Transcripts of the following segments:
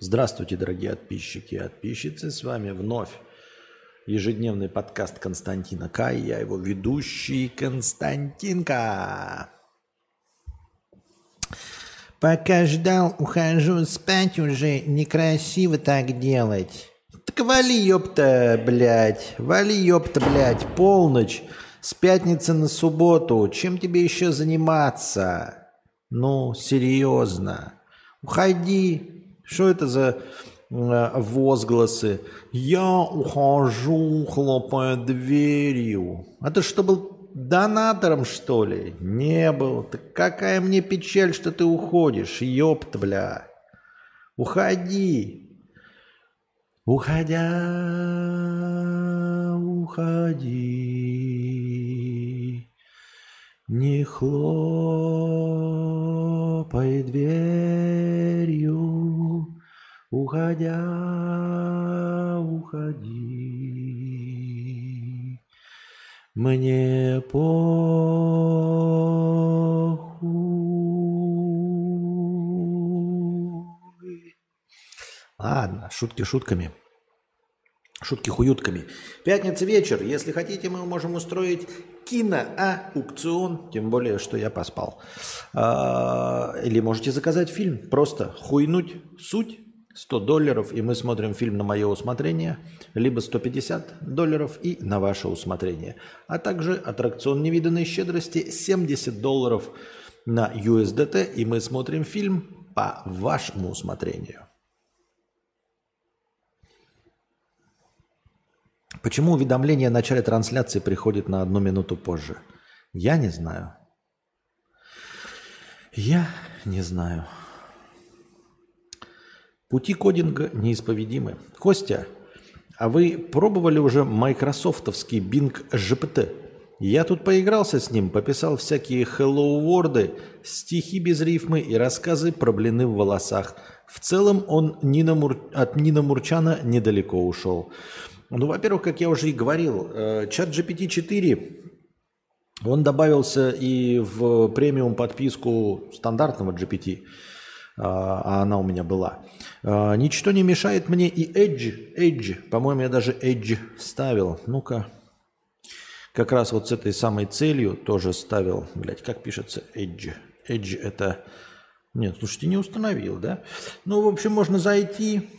Здравствуйте, дорогие подписчики и подписчицы. С вами вновь ежедневный подкаст Константина К. Я его ведущий Константинка. Пока ждал, ухожу спать уже. Некрасиво так делать. Так вали, ёпта, блядь. Вали, ёпта, блядь. Полночь. С пятницы на субботу. Чем тебе еще заниматься? Ну, серьезно. Уходи. Что это за э, возгласы? Я ухожу, хлопая дверью. А ты что, был донатором, что ли? Не был. Так какая мне печаль, что ты уходишь, ёпта, бля. Уходи. Уходя, уходи, не хлопай дверью, уходя, уходи. Мне похуй. Ладно, шутки шутками. Шутки хуютками. Пятница вечер. Если хотите, мы можем устроить киноаукцион. Тем более, что я поспал. А, или можете заказать фильм. Просто хуйнуть суть 100 долларов, и мы смотрим фильм на мое усмотрение, либо 150 долларов и на ваше усмотрение. А также аттракцион невиданной щедрости 70 долларов на USDT, и мы смотрим фильм по вашему усмотрению. Почему уведомление о начале трансляции приходит на одну минуту позже? Я не знаю. Я не знаю. Пути кодинга неисповедимы. Костя, а вы пробовали уже майкрософтовский Bing GPT? Я тут поигрался с ним, пописал всякие hello ворды, стихи без рифмы и рассказы про блины в волосах. В целом он Нина Мур... от Нина Мурчана недалеко ушел. Ну, во-первых, как я уже и говорил, э, чат GPT-4, он добавился и в премиум подписку стандартного GPT, а, а она у меня была. А, ничто не мешает мне и Edge, Edge, по-моему, я даже Edge ставил. Ну-ка, как раз вот с этой самой целью тоже ставил, блядь, как пишется Edge. Edge это... Нет, слушайте, не установил, да? Ну, в общем, можно зайти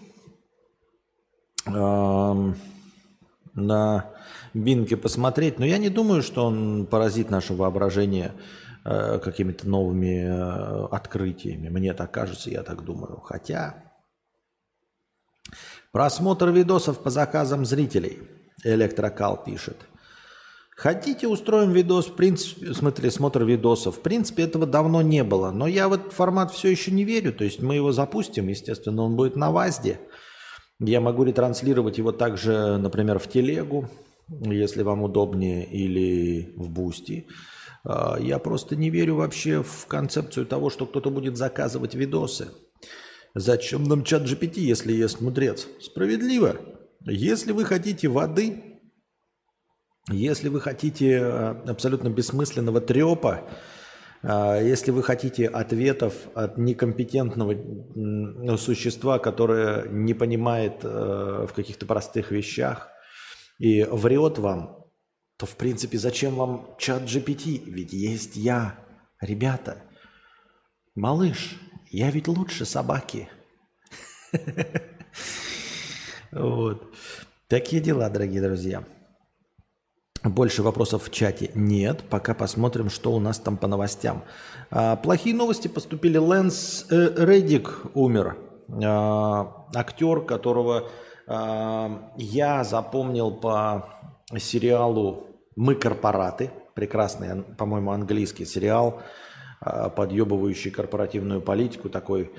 на Бинге посмотреть, но я не думаю, что он поразит наше воображение э, какими-то новыми э, открытиями. Мне так кажется, я так думаю. Хотя просмотр видосов по заказам зрителей. Электрокал пишет. Хотите, устроим видос, в принципе, смотри, смотр видосов. В принципе, этого давно не было. Но я в этот формат все еще не верю. То есть мы его запустим, естественно, он будет на ВАЗде. Я могу ретранслировать его также, например, в телегу, если вам удобнее, или в Boosty. А, я просто не верю вообще в концепцию того, что кто-то будет заказывать видосы. Зачем нам ChatGPT, если есть мудрец? Справедливо. Если вы хотите воды, если вы хотите а, абсолютно бессмысленного трепа, если вы хотите ответов от некомпетентного существа, которое не понимает э, в каких-то простых вещах и врет вам, то в принципе зачем вам чат GPT? Ведь есть я. Ребята, малыш, я ведь лучше собаки. Вот. Такие дела, дорогие друзья. Больше вопросов в чате нет. Пока посмотрим, что у нас там по новостям. А, плохие новости поступили. Лэнс э, Реддик умер. А, актер, которого а, я запомнил по сериалу «Мы корпораты». Прекрасный, по-моему, английский сериал, а, подъебывающий корпоративную политику. Такой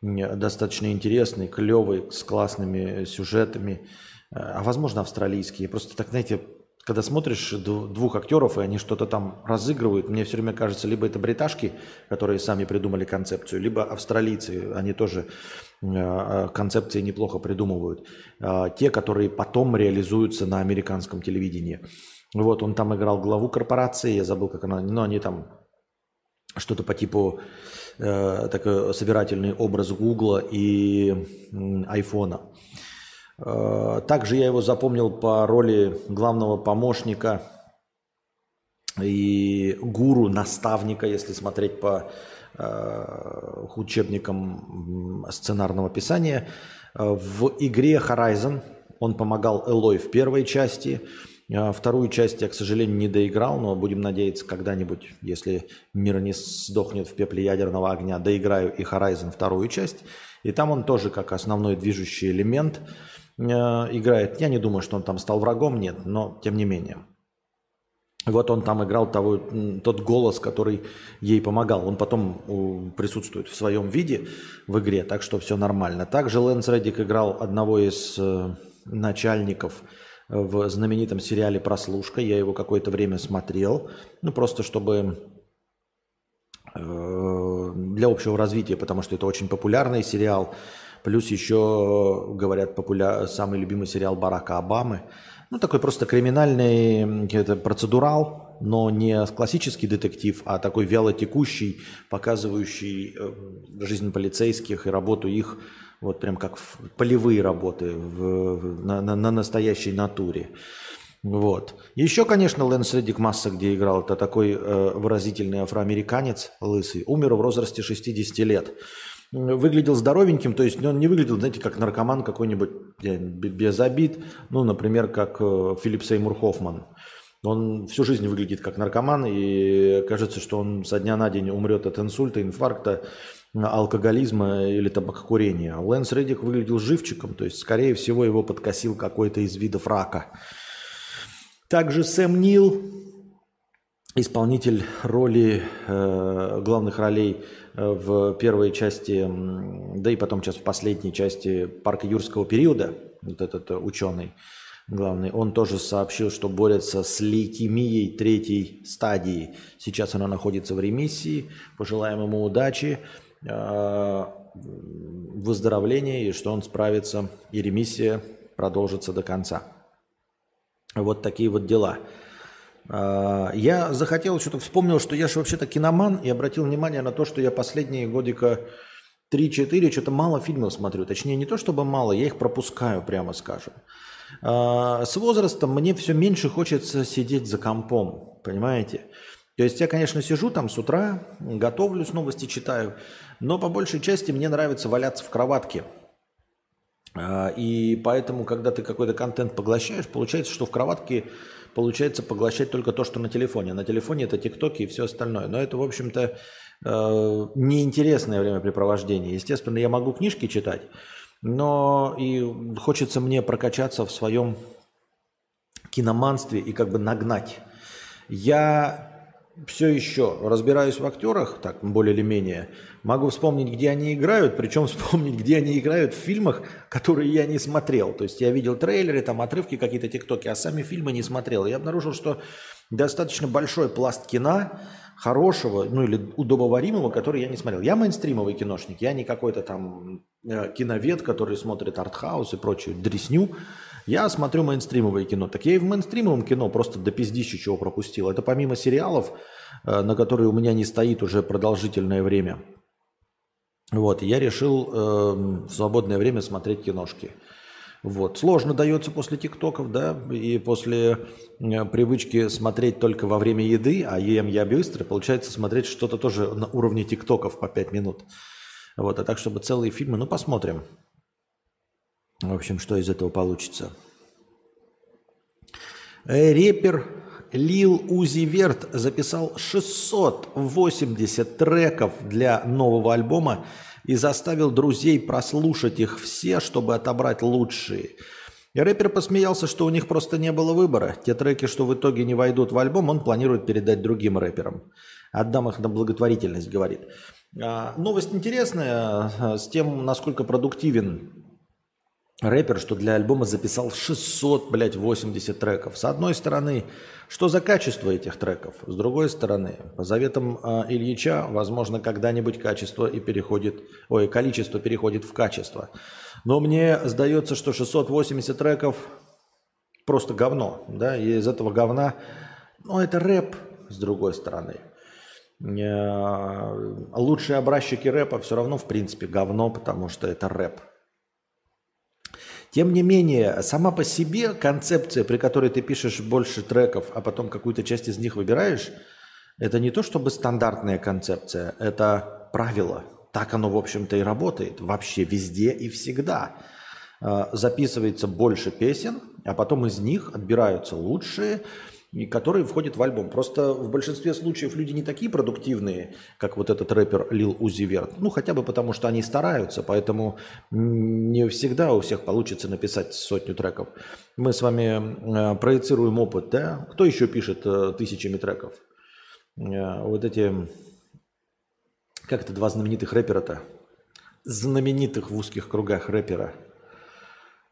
достаточно интересный, клевый, с классными сюжетами. А возможно, австралийский. Просто так, знаете, когда смотришь двух актеров, и они что-то там разыгрывают, мне все время кажется, либо это бриташки, которые сами придумали концепцию, либо австралийцы, они тоже э, концепции неплохо придумывают. Э, те, которые потом реализуются на американском телевидении. Вот, он там играл главу корпорации, я забыл, как она, но они там что-то по типу э, такой собирательный образ Гугла и э, Айфона. Э, также я его запомнил по роли главного помощника и гуру, наставника, если смотреть по э, учебникам сценарного писания. В игре Horizon он помогал Элой в первой части. А вторую часть я, к сожалению, не доиграл, но будем надеяться, когда-нибудь, если мир не сдохнет в пепле ядерного огня, доиграю и Horizon вторую часть. И там он тоже как основной движущий элемент – Э, играет. Я не думаю, что он там стал врагом, нет, но тем не менее. Вот он там играл того, тот голос, который ей помогал. Он потом присутствует в своем виде в игре, так что все нормально. Также Лэнс Реддик играл одного из э, начальников в знаменитом сериале «Прослушка». Я его какое-то время смотрел, ну просто чтобы э, для общего развития, потому что это очень популярный сериал. Плюс еще, говорят, популя... самый любимый сериал Барака Обамы. Ну, такой просто криминальный это процедурал, но не классический детектив, а такой вялотекущий, показывающий э, жизнь полицейских и работу их, вот прям как полевые работы в, на, на, на настоящей натуре. Вот. Еще, конечно, Лэнс Реддик Масса, где играл, это такой э, выразительный афроамериканец лысый, умер в возрасте 60 лет выглядел здоровеньким, то есть он не выглядел, знаете, как наркоман какой-нибудь без обид, ну, например, как э, Филипп Сеймур Хоффман. Он всю жизнь выглядит как наркоман, и кажется, что он со дня на день умрет от инсульта, инфаркта, алкоголизма или табакокурения. Лэнс Реддик выглядел живчиком, то есть, скорее всего, его подкосил какой-то из видов рака. Также Сэм Нил, исполнитель роли, э, главных ролей в первой части, да и потом сейчас в последней части парка юрского периода, вот этот э, ученый главный, он тоже сообщил, что борется с лейкемией третьей стадии. Сейчас она находится в ремиссии. Пожелаем ему удачи, э, выздоровления и что он справится, и ремиссия продолжится до конца. Вот такие вот дела. А, я захотел, что-то вспомнил, что я же вообще-то киноман и обратил внимание на то, что я последние годика 3-4 что-то мало фильмов смотрю. Точнее, не то чтобы мало, я их пропускаю, прямо скажем. А, с возрастом мне все меньше хочется сидеть за компом, понимаете? То есть я, конечно, сижу там с утра, готовлюсь, новости читаю, но по большей части мне нравится валяться в кроватке. А, и поэтому, когда ты какой-то контент поглощаешь, получается, что в кроватке получается поглощать только то, что на телефоне. На телефоне это ТикТоки и все остальное. Но это, в общем-то, э, неинтересное времяпрепровождение. Естественно, я могу книжки читать, но и хочется мне прокачаться в своем киноманстве и как бы нагнать. Я все еще разбираюсь в актерах, так более или менее, могу вспомнить, где они играют, причем вспомнить, где они играют в фильмах, которые я не смотрел. То есть я видел трейлеры, там отрывки какие-то тиктоки, а сами фильмы не смотрел. Я обнаружил, что достаточно большой пласт кино, хорошего, ну или удобоваримого, который я не смотрел. Я мейнстримовый киношник, я не какой-то там э, киновед, который смотрит артхаус и прочую дресню. Я смотрю мейнстримовое кино. Так я и в мейнстримовом кино просто до пиздища чего пропустил. Это помимо сериалов, на которые у меня не стоит уже продолжительное время. Вот, я решил э, в свободное время смотреть киношки. Вот. Сложно дается после тиктоков, да, и после э, привычки смотреть только во время еды, а ем я быстро, получается смотреть что-то тоже на уровне тиктоков по 5 минут. Вот, а так, чтобы целые фильмы, ну, посмотрим. В общем, что из этого получится. Э, Репер Лил Узи Верт записал 680 треков для нового альбома и заставил друзей прослушать их все, чтобы отобрать лучшие. И рэпер посмеялся, что у них просто не было выбора. Те треки, что в итоге не войдут в альбом, он планирует передать другим рэперам. Отдам их на благотворительность, говорит. А, новость интересная а, с тем, насколько продуктивен рэпер, что для альбома записал 600, блядь, 80 треков. С одной стороны, что за качество этих треков? С другой стороны, по заветам э, Ильича, возможно, когда-нибудь качество и переходит, ой, количество переходит в качество. Но мне сдается, что 680 треков просто говно, да, и из этого говна, ну, это рэп, с другой стороны. Э, лучшие образчики рэпа все равно, в принципе, говно, потому что это рэп. Тем не менее, сама по себе концепция, при которой ты пишешь больше треков, а потом какую-то часть из них выбираешь, это не то чтобы стандартная концепция, это правило. Так оно, в общем-то, и работает. Вообще везде и всегда. Э, записывается больше песен, а потом из них отбираются лучшие, которые входят в альбом. Просто в большинстве случаев люди не такие продуктивные, как вот этот рэпер Лил Узи Верт. Ну, хотя бы потому, что они стараются, поэтому не всегда у всех получится написать сотню треков. Мы с вами э, проецируем опыт, да? Кто еще пишет э, тысячами треков? Э, вот эти, как это два знаменитых рэпера-то? Знаменитых в узких кругах рэпера –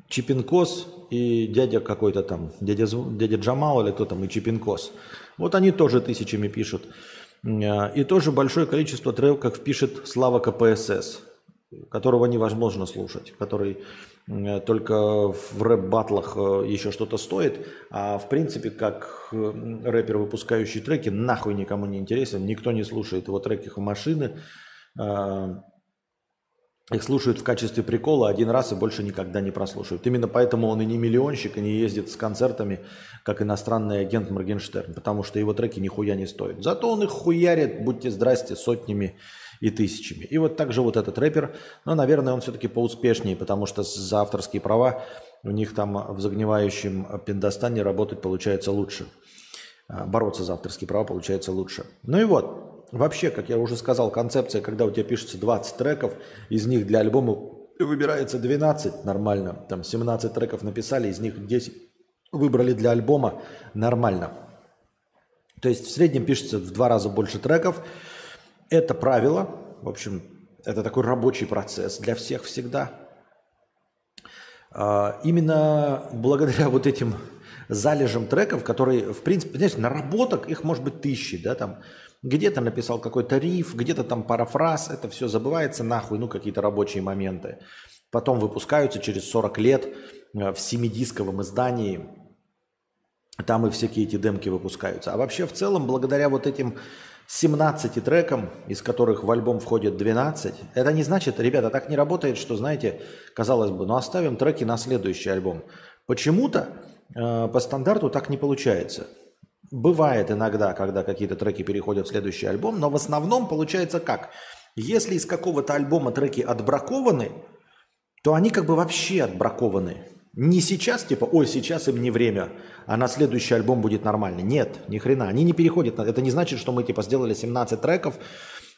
Чипинкос и дядя какой-то там, дядя, дядя Джамал или кто там, и Чипинкос. Вот они тоже тысячами пишут. А, и тоже большое количество треков пишет Слава КПСС, которого невозможно слушать, который только в рэп-батлах э, еще что-то стоит, а в принципе, как рэпер, выпускающий треки, нахуй никому не интересен, никто не слушает его треки в машины, а, их слушают в качестве прикола один раз и больше никогда не прослушают. Именно поэтому он и не миллионщик, и не ездит с концертами, как иностранный агент Моргенштерн, потому что его треки нихуя не стоят. Зато он их хуярит, будьте здрасте, сотнями и тысячами. И вот также вот этот рэпер, но, наверное, он все-таки поуспешнее, потому что за авторские права у них там в загнивающем Пиндостане работать получается лучше. А, бороться за авторские права получается лучше. Ну и вот, Вообще, как я уже сказал, концепция, когда у тебя пишется 20 треков, из них для альбома выбирается 12, нормально. Там 17 треков написали, из них 10 выбрали для альбома, нормально. То есть в среднем пишется в два раза больше треков. Это правило, в общем, это такой рабочий процесс для всех всегда. А, именно благодаря вот этим залежам треков, которые, в принципе, знаешь, наработок их может быть тысячи, да, там где-то написал какой-то риф, где-то там парафраз, это все забывается нахуй, ну какие-то рабочие моменты. Потом выпускаются через 40 лет э, в семидисковом издании, там и всякие эти демки выпускаются. А вообще в целом, благодаря вот этим 17 трекам, из которых в альбом входит 12, это не значит, ребята, так не работает, что, знаете, казалось бы, ну оставим треки на следующий альбом. Почему-то э, по стандарту так не получается. Бывает иногда, когда какие-то треки переходят в следующий альбом, но в основном получается как? Если из какого-то альбома треки отбракованы, то они как бы вообще отбракованы. Не сейчас, типа, ой, сейчас им не время, а на следующий альбом будет нормально. Нет, ни хрена. Они не переходят. Это не значит, что мы типа сделали 17 треков,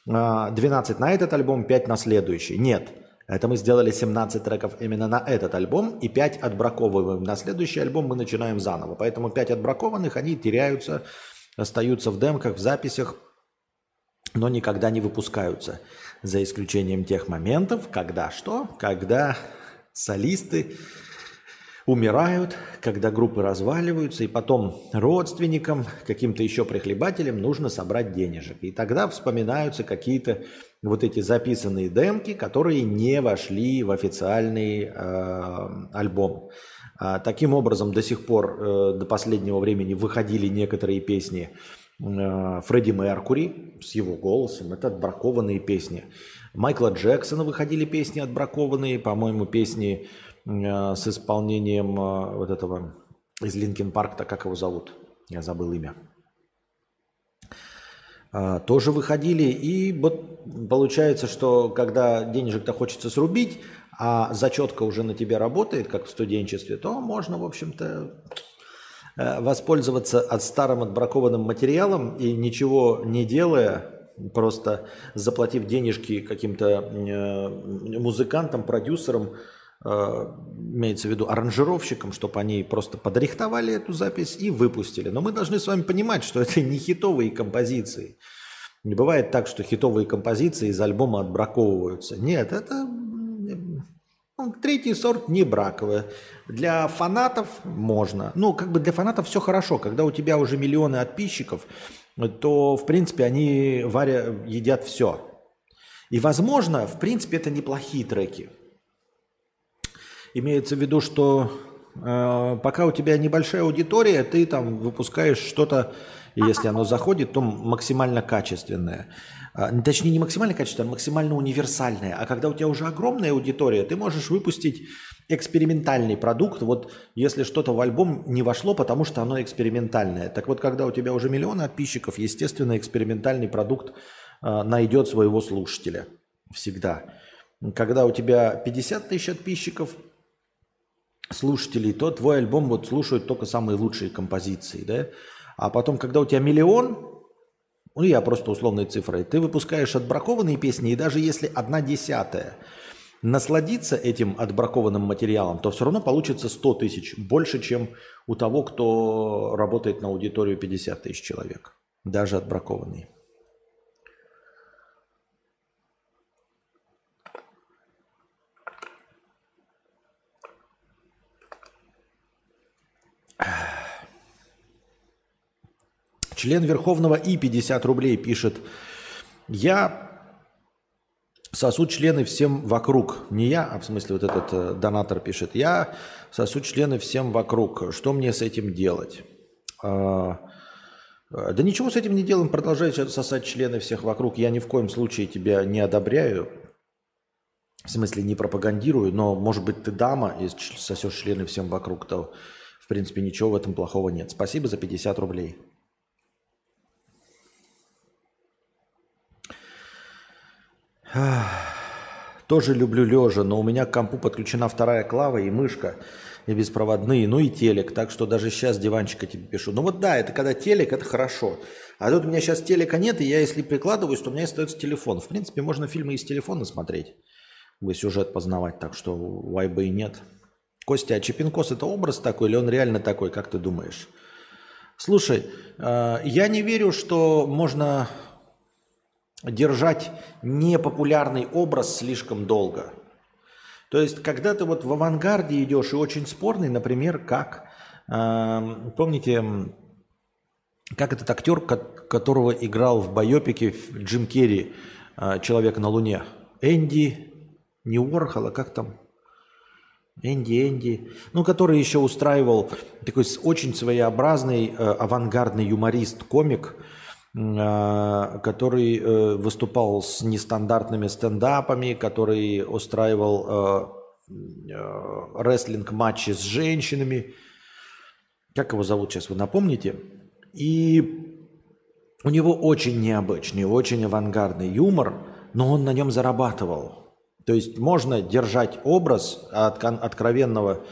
12 а, на этот альбом, 5 на следующий. Нет. Это мы сделали 17 треков именно на этот альбом и 5 отбраковываем. На следующий альбом мы начинаем заново. Поэтому 5 отбракованных, они теряются, остаются в демках, в записях, но никогда не выпускаются. За исключением тех моментов, когда что? Когда солисты умирают, когда группы разваливаются, и потом родственникам, каким-то еще прихлебателям нужно собрать денежек. И тогда вспоминаются какие-то вот эти записанные демки, которые не вошли в официальный э, альбом. А, таким образом, до сих пор, э, до последнего времени выходили некоторые песни э, Фредди Меркури с его голосом. Это отбракованные песни. Майкла Джексона выходили песни отбракованные, по-моему, песни Э, с исполнением э, вот этого из Линкен Парка, как его зовут? Я забыл имя. Э, тоже выходили. И вот получается, что когда денежек-то хочется срубить, а зачетка уже на тебя работает, как в студенчестве, то можно, в общем-то, воспользоваться от старым отбракованным материалом и ничего не делая, просто заплатив денежки каким-то музыкантам, продюсерам, Э, имеется в виду аранжировщикам, чтобы они просто подрихтовали эту запись и выпустили. Но мы должны с вами понимать, что это не хитовые композиции. Не бывает так, что хитовые композиции из альбома отбраковываются. Нет, это третий сорт не браковый. Для фанатов можно. Ну, как бы для фанатов все хорошо. Когда у тебя уже миллионы подписчиков, то, в принципе, они варя, едят все. И, возможно, в принципе, это неплохие треки. Имеется в виду, что э, пока у тебя небольшая аудитория, ты там выпускаешь что-то, и если оно заходит, то максимально качественное. А, точнее, не максимально качественное, а максимально универсальное. А когда у тебя уже огромная аудитория, ты можешь выпустить экспериментальный продукт. Вот если что-то в альбом не вошло, потому что оно экспериментальное. Так вот, когда у тебя уже миллионы подписчиков, естественно, экспериментальный продукт э, найдет своего слушателя. Всегда. Когда у тебя 50 тысяч подписчиков, слушателей, то твой альбом вот слушают только самые лучшие композиции, да? А потом, когда у тебя миллион, ну я просто условной цифрой, ты выпускаешь отбракованные песни, и даже если одна десятая насладиться этим отбракованным материалом, то все равно получится 100 тысяч, больше, чем у того, кто работает на аудиторию 50 тысяч человек, даже отбракованный. Член Верховного И 50 рублей пишет. Я сосу члены всем вокруг. Не я, а в смысле вот этот э, донатор пишет. Я сосу члены всем вокруг. Что мне с этим делать? А, э, да ничего с этим не делаем. Продолжай сосать члены всех вокруг. Я ни в коем случае тебя не одобряю. В смысле не пропагандирую. Но может быть ты дама и сосешь члены всем вокруг. То в принципе ничего в этом плохого нет. Спасибо за 50 рублей. Тоже люблю лежа, но у меня к компу подключена вторая клава и мышка, и беспроводные, ну и телек. Так что даже сейчас диванчика тебе пишу. Ну вот да, это когда телек, это хорошо. А тут у меня сейчас телека нет, и я если прикладываюсь, то у меня остается телефон. В принципе, можно фильмы из телефона смотреть, вы сюжет познавать, так что вайбы и нет. Костя, а Чепинкос это образ такой или он реально такой, как ты думаешь? Слушай, э, я не верю, что можно держать непопулярный образ слишком долго. То есть, когда ты вот в авангарде идешь и очень спорный, например, как, э, помните, как этот актер, которого играл в байопике Джим Керри э, «Человек на Луне», Энди, не Уорхола, как там, Энди, Энди, ну, который еще устраивал такой очень своеобразный э, авангардный юморист, комик, который э, выступал с нестандартными стендапами, который устраивал э, э, рестлинг-матчи с женщинами. Как его зовут сейчас, вы напомните? И у него очень необычный, очень авангардный юмор, но он на нем зарабатывал. То есть можно держать образ от откровенного,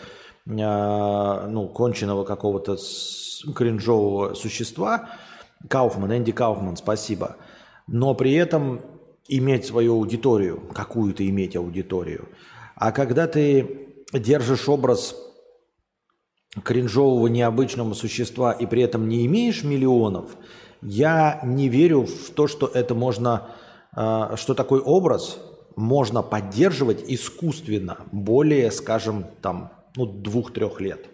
ну, конченного какого-то кринжового существа – Кауфман, Энди Кауфман, спасибо. Но при этом иметь свою аудиторию, какую-то иметь аудиторию. А когда ты держишь образ кринжового необычного существа и при этом не имеешь миллионов, я не верю в то, что это можно, а, что такой образ можно поддерживать искусственно более, скажем, там, ну, двух-трех лет.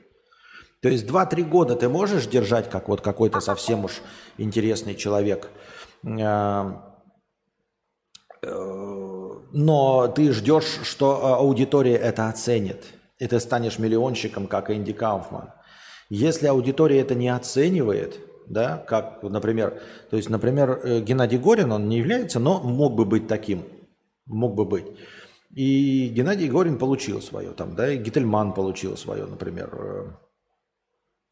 То есть 2-3 года ты можешь держать, как вот какой-то совсем уж интересный человек, а, э, но ты ждешь, что а, аудитория это оценит, и ты станешь миллионщиком, как Энди Кауфман. Если аудитория это не оценивает, да, как, например, то есть, например, э, Геннадий Горин, он не является, но мог бы быть таким, мог бы быть. И Геннадий Горин получил свое, там, да, и Гительман получил свое, например, э,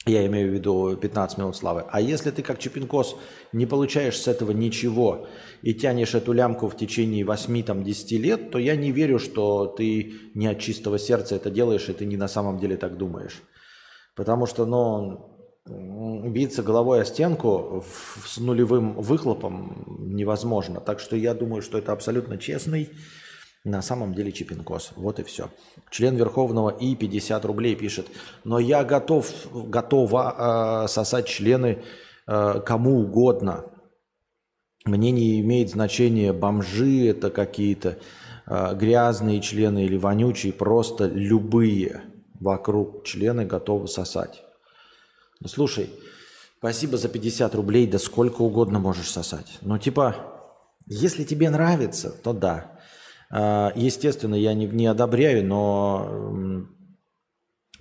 я имею в виду 15 минут славы. А если ты как Чепинкос не получаешь с этого ничего и тянешь эту лямку в течение 8-10 лет, то я не верю, что ты не от чистого сердца это делаешь, и ты не на самом деле так думаешь. Потому что, ну, биться головой о стенку с нулевым выхлопом невозможно. Так что я думаю, что это абсолютно честный на самом деле Чипинкос. Вот и все. Член Верховного и 50 рублей пишет. Но я готов, готова э, сосать члены э, кому угодно. Мне не имеет значения, бомжи это какие-то, э, грязные члены или вонючие, просто любые вокруг члены готовы сосать. Ну, слушай, спасибо за 50 рублей, да сколько угодно можешь сосать. Ну, типа, если тебе нравится, то да. А, естественно, я не, не одобряю, но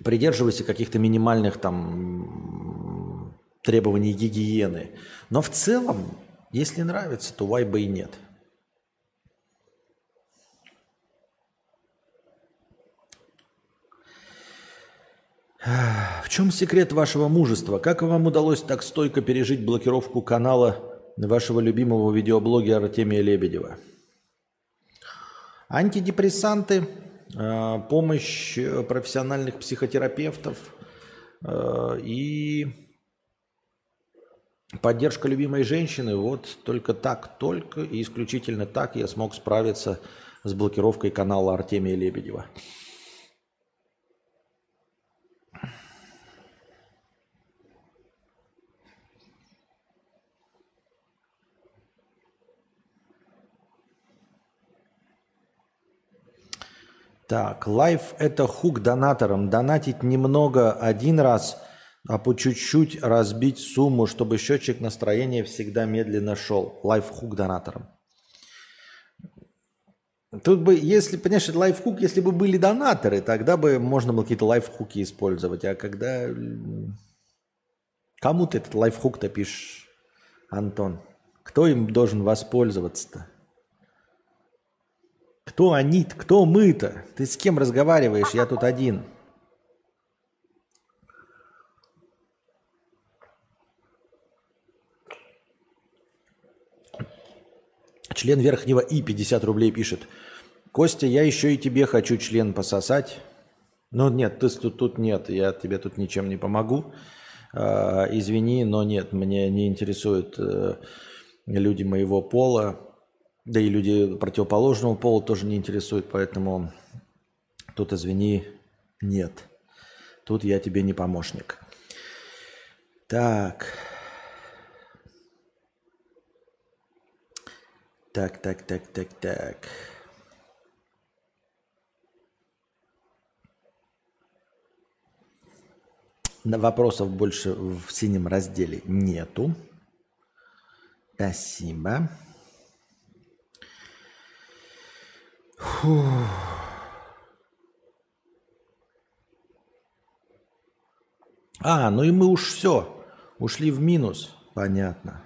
придерживайся каких-то минимальных там требований гигиены. Но в целом, если нравится, то вайба и нет. В чем секрет вашего мужества? Как вам удалось так стойко пережить блокировку канала вашего любимого видеоблогера Артемия Лебедева? Антидепрессанты, э, помощь профессиональных психотерапевтов э, и поддержка любимой женщины. Вот только так, только и исключительно так я смог справиться с блокировкой канала Артемия Лебедева. Так, лайфхук донаторам. Донатить немного один раз, а по чуть-чуть разбить сумму, чтобы счетчик настроения всегда медленно шел. Лайфхук донаторам. Тут бы, если, понимаешь, лайфхук, если бы были донаторы, тогда бы можно было какие-то лайфхуки использовать. А когда... Кому ты этот лайфхук-то пишешь, Антон? Кто им должен воспользоваться-то? Кто они -то? Кто мы-то? Ты с кем разговариваешь? Я тут один. Член верхнего И 50 рублей пишет. Костя, я еще и тебе хочу член пососать. Но нет, ты тут, тут нет, я тебе тут ничем не помогу. Э, извини, но нет, мне не интересуют э, люди моего пола. Да и люди противоположного пола тоже не интересуют, поэтому тут, извини, нет. Тут я тебе не помощник. Так. Так, так, так, так, так. Вопросов больше в синем разделе нету. Спасибо. Фу. А, ну и мы уж все, ушли в минус. Понятно.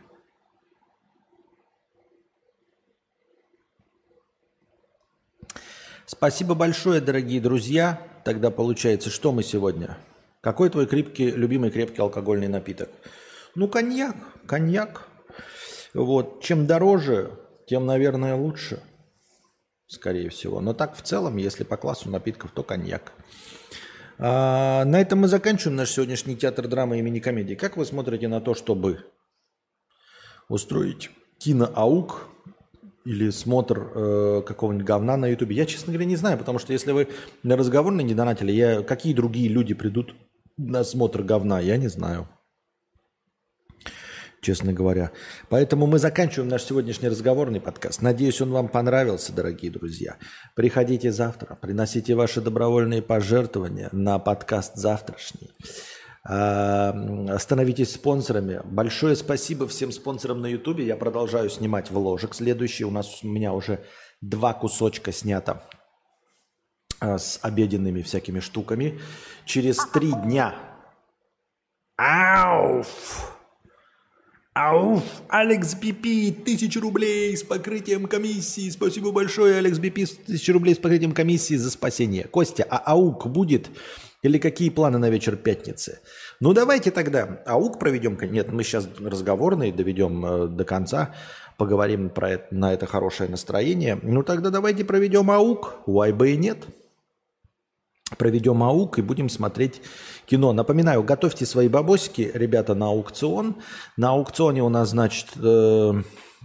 Спасибо большое, дорогие друзья. Тогда получается, что мы сегодня? Какой твой крепкий, любимый крепкий алкогольный напиток? Ну, коньяк, коньяк. Вот, чем дороже, тем, наверное, лучше скорее всего. Но так в целом, если по классу напитков, то коньяк. А, на этом мы заканчиваем наш сегодняшний театр драмы имени комедии. Как вы смотрите на то, чтобы устроить киноаук или смотр э, какого-нибудь говна на Ютубе? Я, честно говоря, не знаю, потому что если вы на разговорный не донатили, я, какие другие люди придут на смотр говна, я не знаю честно говоря. Поэтому мы заканчиваем наш сегодняшний разговорный подкаст. Надеюсь, он вам понравился, дорогие друзья. Приходите завтра, приносите ваши добровольные пожертвования на подкаст завтрашний. А, становитесь спонсорами. Большое спасибо всем спонсорам на YouTube. Я продолжаю снимать вложек. Следующий у нас у меня уже два кусочка снято а, с обеденными всякими штуками. Через три дня. Ауф! Ауф, Алекс Бипи, тысяча рублей с покрытием комиссии. Спасибо большое, Алекс Бипи, тысяча рублей с покрытием комиссии за спасение. Костя, а АУК будет? Или какие планы на вечер пятницы? Ну, давайте тогда АУК проведем. Нет, мы сейчас разговорный доведем э, до конца. Поговорим про это, на это хорошее настроение. Ну, тогда давайте проведем АУК. Why бы и нет? Проведем АУК и будем смотреть кино. Напоминаю, готовьте свои бабосики, ребята, на аукцион. На аукционе у нас, значит, э,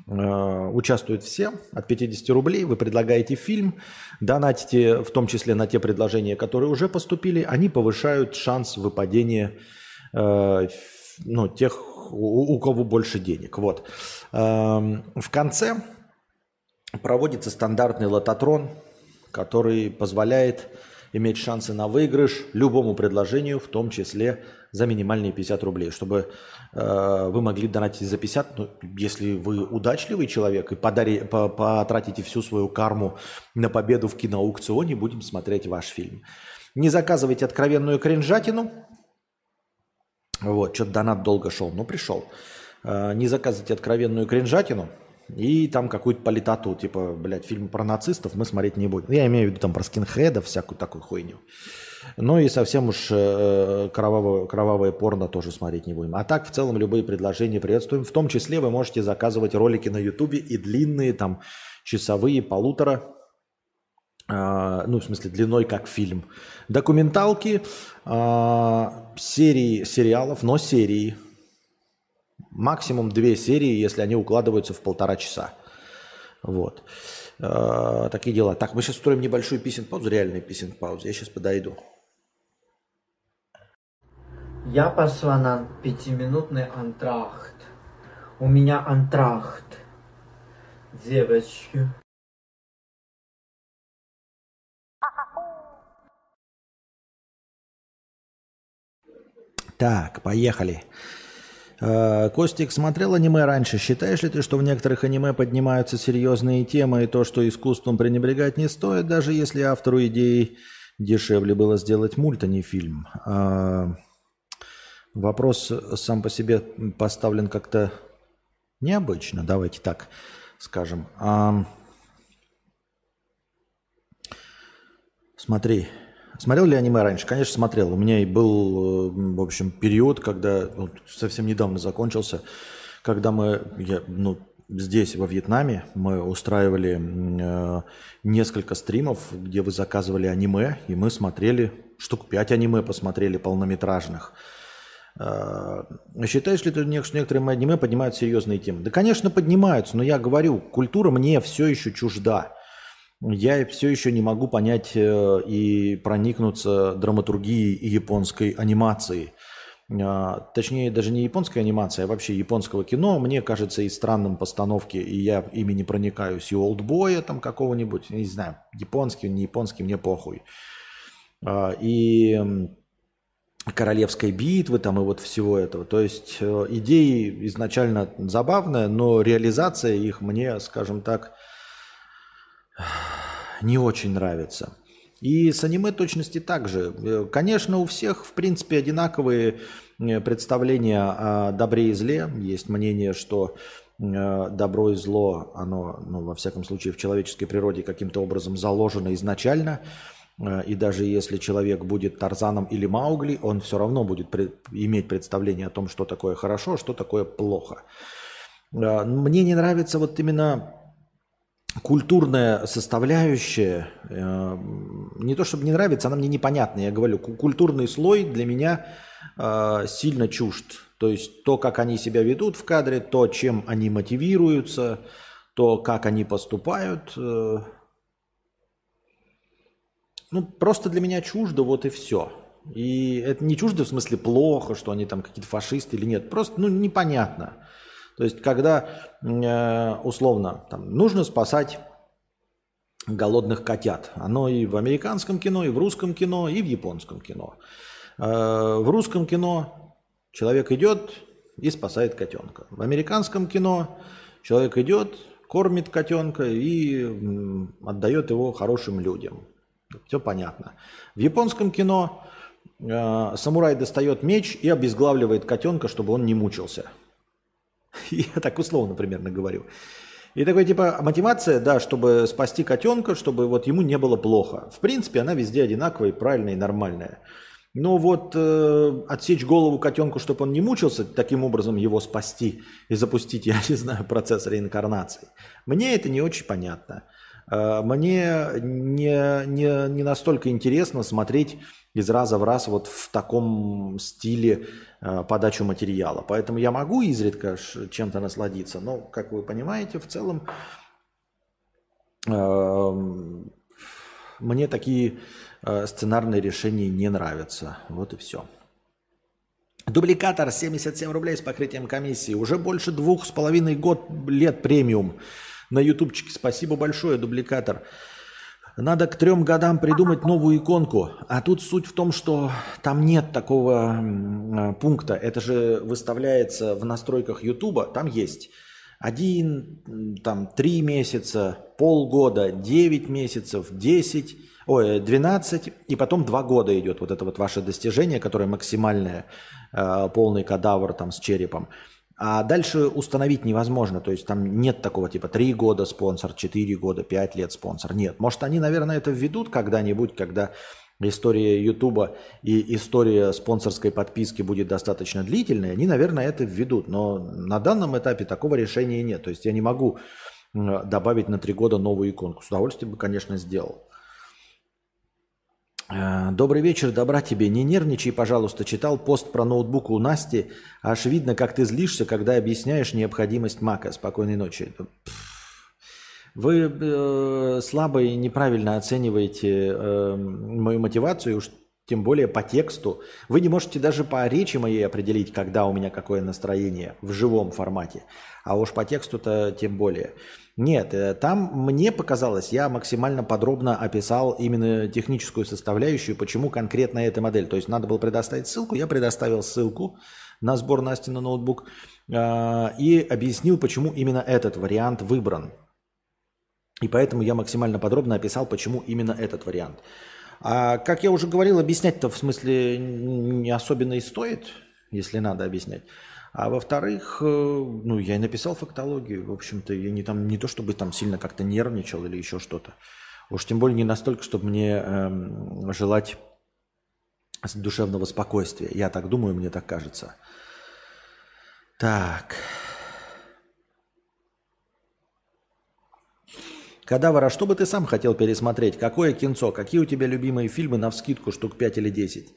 э, участвуют все от 50 рублей. Вы предлагаете фильм, донатите в том числе на те предложения, которые уже поступили. Они повышают шанс выпадения э, ну, тех, у, у кого больше денег. Вот. Эм, в конце проводится стандартный лототрон, который позволяет иметь шансы на выигрыш любому предложению, в том числе за минимальные 50 рублей, чтобы э, вы могли донатить за 50, ну, если вы удачливый человек и подари, по, потратите всю свою карму на победу в киноаукционе, будем смотреть ваш фильм. Не заказывайте откровенную кринжатину. Вот, что-то донат долго шел, но пришел. Э, не заказывайте откровенную кринжатину и там какую-то политоту, типа, блядь, фильм про нацистов мы смотреть не будем. Я имею в виду там про скинхедов, всякую такую хуйню. Ну и совсем уж э, кровавое, кровавое порно тоже смотреть не будем. А так, в целом, любые предложения приветствуем. В том числе вы можете заказывать ролики на ютубе и длинные, там, часовые, полутора, э, ну, в смысле, длиной как фильм. Документалки, э, серии сериалов, но серии – Максимум две серии, если они укладываются в полтора часа. Вот. Э, такие дела. Так, мы сейчас устроим небольшую писинг-паузу, реальный писинг-паузу. Я сейчас подойду. Я пошла на пятиминутный антрахт. У меня антрахт. Девочки. Так, поехали. Э, Костик смотрел аниме раньше. Считаешь ли ты, что в некоторых аниме поднимаются серьезные темы, и то, что искусством пренебрегать не стоит, даже если автору идеи дешевле было сделать мульт, а не фильм? А, вопрос сам по себе поставлен как-то необычно, давайте так скажем. А, смотри, Смотрел ли аниме раньше? Конечно, смотрел. У меня и был, э, в общем, период, когда ну, совсем недавно закончился, когда мы, я, ну, здесь, во Вьетнаме, мы устраивали э, несколько стримов, где вы заказывали аниме, и мы смотрели, штук пять аниме посмотрели полнометражных. Э, считаешь ли ты, что некоторые аниме поднимают серьезные темы? Да, конечно, поднимаются, но я говорю, культура мне все еще чужда я все еще не могу понять э, и проникнуться драматургией японской анимацией. А, точнее, даже не японской анимации, а вообще японского кино. Мне кажется и странным постановки, и я ими не проникаюсь. И олдбоя там какого-нибудь, не знаю, японский, не японский, мне похуй. А, и королевской битвы там и вот всего этого. То есть э, идеи изначально забавные, но реализация их мне, скажем так, не очень нравится. И с аниме точности также. Э, конечно, у всех, в принципе, одинаковые э, представления о добре и зле. Есть мнение, что э, добро и зло, оно, ну, во всяком случае, в человеческой природе каким-то образом заложено изначально. И даже если человек будет Тарзаном или Маугли, он все равно будет иметь представление о том, что такое хорошо, что такое плохо. Мне не нравится вот именно культурная составляющая, э, не то чтобы не нравится, она мне непонятна. Я говорю, культурный слой для меня э, сильно чужд. То есть то, как они себя ведут в кадре, то, чем они мотивируются, то, как они поступают. Э, ну, просто для меня чуждо, вот и все. И это не чуждо в смысле плохо, что они там какие-то фашисты или нет. Просто, ну, непонятно. То есть, когда э, условно там, нужно спасать голодных котят. Оно и в американском кино, и в русском кино, и в японском кино. Э, в русском кино человек идет и спасает котенка. В американском кино человек идет, кормит котенка и отдает его хорошим людям. Все понятно. В японском кино э, самурай достает меч и обезглавливает котенка, чтобы он не мучился. Я так условно примерно говорю. И такой типа мотивация, да, чтобы спасти котенка, чтобы вот ему не было плохо. В принципе, она везде одинаковая, правильная и нормальная. Но вот э, отсечь голову котенку, чтобы он не мучился, таким образом его спасти и запустить, я не знаю, процесс реинкарнации. Мне это не очень понятно. Э, мне не, не, не настолько интересно смотреть из раза в раз вот в таком стиле подачу материала. Поэтому я могу изредка чем-то насладиться, но, как вы понимаете, в целом э, мне такие э, сценарные решения не нравятся. Вот и все. Дубликатор 77 рублей с покрытием комиссии. Уже больше двух с половиной год лет премиум на ютубчике. Спасибо большое, дубликатор. Надо к трем годам придумать новую иконку. А тут суть в том, что там нет такого пункта. Это же выставляется в настройках Ютуба. Там есть один, там, три месяца, полгода, девять месяцев, десять, ой, двенадцать, и потом два года идет вот это вот ваше достижение, которое максимальное, э, полный кадавр там с черепом. А дальше установить невозможно. То есть там нет такого типа 3 года спонсор, 4 года, 5 лет спонсор. Нет. Может, они, наверное, это введут когда-нибудь, когда история Ютуба и история спонсорской подписки будет достаточно длительной, они, наверное, это введут. Но на данном этапе такого решения нет. То есть я не могу добавить на 3 года новую иконку. С удовольствием бы, конечно, сделал. Э, добрый вечер, добра тебе. Не нервничай, пожалуйста. Читал пост про ноутбук у Насти. Аж видно, как ты злишься, когда объясняешь необходимость Мака. Спокойной ночи. Вы э, слабо и неправильно оцениваете э, мою мотивацию, уж тем более по тексту. Вы не можете даже по речи моей определить, когда у меня какое настроение в живом формате. А уж по тексту-то тем более. Нет, э, там мне показалось, я максимально подробно описал именно техническую составляющую, почему конкретно эта модель. То есть надо было предоставить ссылку, я предоставил ссылку на сбор Насти на ноутбук э, и объяснил, почему именно этот вариант выбран. И поэтому я максимально подробно описал, почему именно этот вариант. А как я уже говорил, объяснять-то в смысле не особенно и стоит, если надо объяснять. А во-вторых, э, ну, я и написал фактологию. В общем-то, я не, там, не то чтобы там сильно как-то нервничал или еще что-то. Уж тем более не настолько, чтобы мне эм, желать душевного спокойствия. Я так думаю, мне так кажется. Так. Кадавр, а что бы ты сам хотел пересмотреть? Какое кинцо? Какие у тебя любимые фильмы на вскидку штук 5 или 10?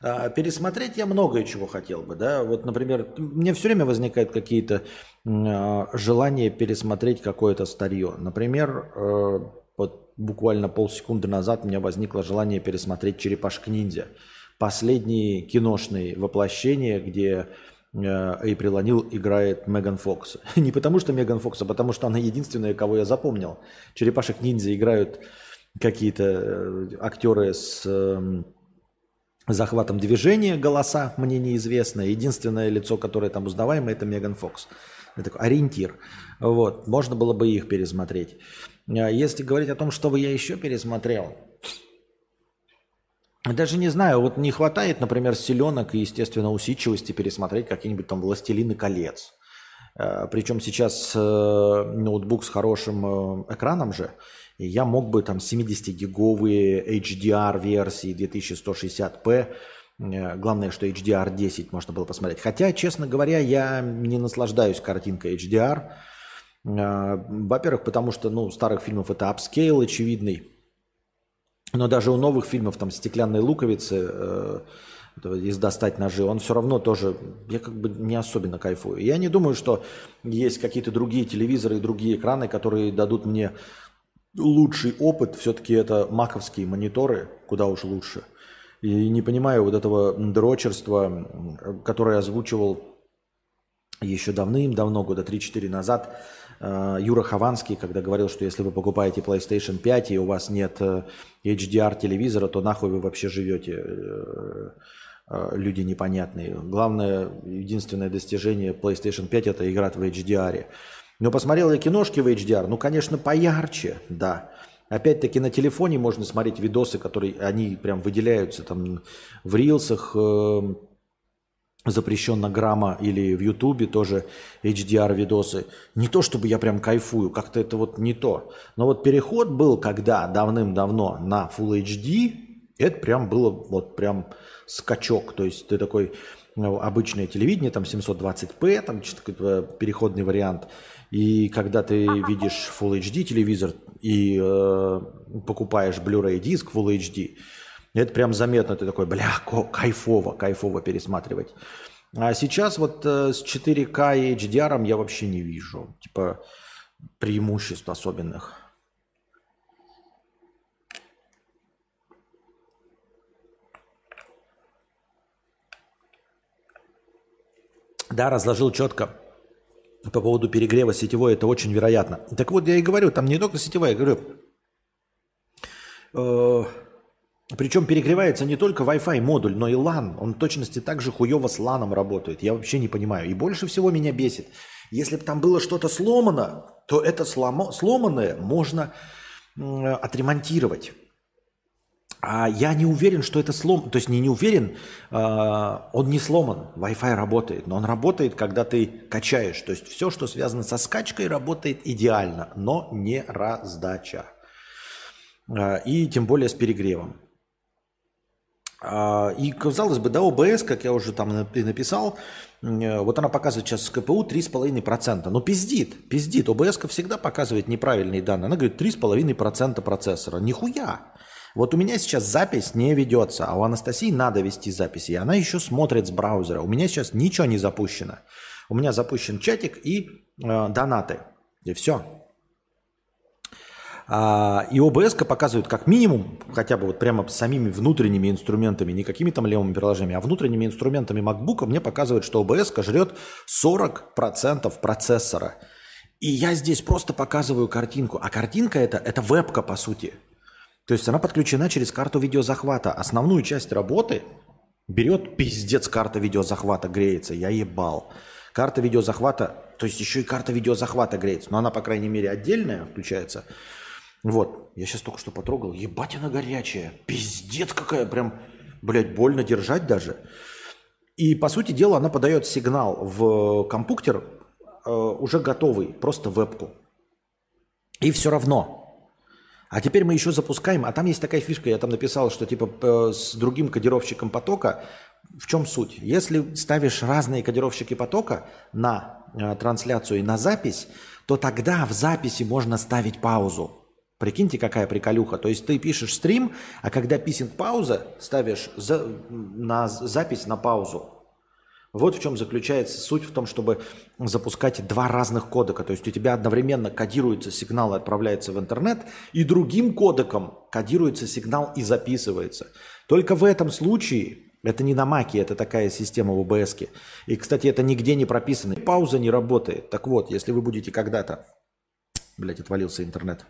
А, пересмотреть я многое чего хотел бы, да. Вот, например, мне все время возникают какие-то а, желания пересмотреть какое-то старье. Например, э, вот буквально полсекунды назад у меня возникло желание пересмотреть «Черепашки ниндзя». Последние киношные воплощения, где Эйприл Анил играет Меган Фокс. Не потому что Меган Фокс, а потому что она единственная, кого я запомнил. Черепашек ниндзя играют какие-то э, актеры с эм, захватом движения голоса, мне неизвестно. Единственное лицо, которое там узнаваемое, это Меган Фокс. Это такой ориентир. Вот. Можно было бы их пересмотреть. А если говорить о том, что бы я еще пересмотрел, даже не знаю, вот не хватает, например, селенок и, естественно, усидчивости пересмотреть какие-нибудь там «Властелины колец». А, Причем сейчас э, ноутбук с хорошим э, экраном же – и я мог бы там 70-гиговые HDR-версии 2160p, э, главное, что HDR10 можно было посмотреть. Хотя, честно говоря, я не наслаждаюсь картинкой HDR. Э, во-первых, потому что ну, старых фильмов это апскейл очевидный. Но даже у новых фильмов, там, «Стеклянные луковицы», э, из «Достать ножи», он все равно тоже, я как бы не особенно кайфую. Я не думаю, что есть какие-то другие телевизоры и другие экраны, которые дадут мне лучший опыт все-таки это маковские мониторы, куда уж лучше. И не понимаю вот этого дрочерства, которое озвучивал еще давным-давно, года 3-4 назад, Юра Хованский, когда говорил, что если вы покупаете PlayStation 5 и у вас нет э, HDR телевизора, то нахуй вы вообще живете, э, люди непонятные. Главное, единственное достижение PlayStation 5 это играть в HDR. Но посмотрел я киношки в HDR, ну, конечно, поярче, да. Опять-таки на телефоне можно смотреть видосы, которые, они прям выделяются там в рилсах, э, запрещенно грамма или в Ютубе тоже HDR видосы. Не то, чтобы я прям кайфую, как-то это вот не то. Но вот переход был, когда давным-давно на Full HD, это прям было вот прям скачок. То есть ты такой, ну, обычное телевидение, там 720p, там какой-то переходный вариант – и когда ты видишь Full HD телевизор и э, покупаешь Blu-ray диск Full HD, это прям заметно, ты такой, бля, кайфово, кайфово пересматривать. А сейчас вот э, с 4К и HDR я вообще не вижу, типа, преимуществ особенных. Да, разложил четко по поводу перегрева сетевой, это очень вероятно. Так вот, я и говорю, там не только сетевая, я говорю, э, причем перегревается не только Wi-Fi модуль, но и LAN. Он в точности так же хуево с LAN работает. Я вообще не понимаю. И больше всего меня бесит. Если бы там было что-то сломано, то это сломо, сломанное можно э, отремонтировать. А я не уверен, что это слом, то есть не не уверен, э, он не сломан, Wi-Fi работает, но он работает, когда ты качаешь. То есть все, что связано со скачкой, работает идеально, но не раздача. Э, и тем более с перегревом. Э, и казалось бы, да, ОБС, как я уже там и написал, э, вот она показывает сейчас КПУ 3,5%. Но пиздит, пиздит. ОБС всегда показывает неправильные данные. Она говорит 3,5% процессора. Нихуя. Вот у меня сейчас запись не ведется, а у Анастасии надо вести записи. И она еще смотрит с браузера. У меня сейчас ничего не запущено. У меня запущен чатик и э, донаты. И все. А, и ОБС показывает как минимум, хотя бы вот прямо самими внутренними инструментами, не какими-то левыми приложениями, а внутренними инструментами MacBook мне показывает, что ОБС жрет 40% процессора. И я здесь просто показываю картинку. А картинка это, это вебка по сути. То есть она подключена через карту видеозахвата. Основную часть работы берет пиздец карта видеозахвата, греется. Я ебал. Карта видеозахвата, то есть еще и карта видеозахвата греется. Но она, по крайней мере, отдельная включается. Вот. Я сейчас только что потрогал. Ебать она горячая. Пиздец какая. Прям, блядь, больно держать даже. И, по сути дела, она подает сигнал в компьютер э, уже готовый, просто вебку. И все равно а теперь мы еще запускаем, а там есть такая фишка, я там написал, что типа э, с другим кодировщиком потока, в чем суть? Если ставишь разные кодировщики потока на э, трансляцию и на запись, то тогда в записи можно ставить паузу. Прикиньте, какая приколюха. То есть ты пишешь стрим, а когда писинг пауза, ставишь за, на запись на паузу. Вот в чем заключается суть в том, чтобы запускать два разных кодека. То есть у тебя одновременно кодируется сигнал и отправляется в интернет, и другим кодеком кодируется сигнал и записывается. Только в этом случае, это не на маке, это такая система в ОБС. И, кстати, это нигде не прописано. Пауза не работает. Так вот, если вы будете когда-то... Блять, отвалился интернет.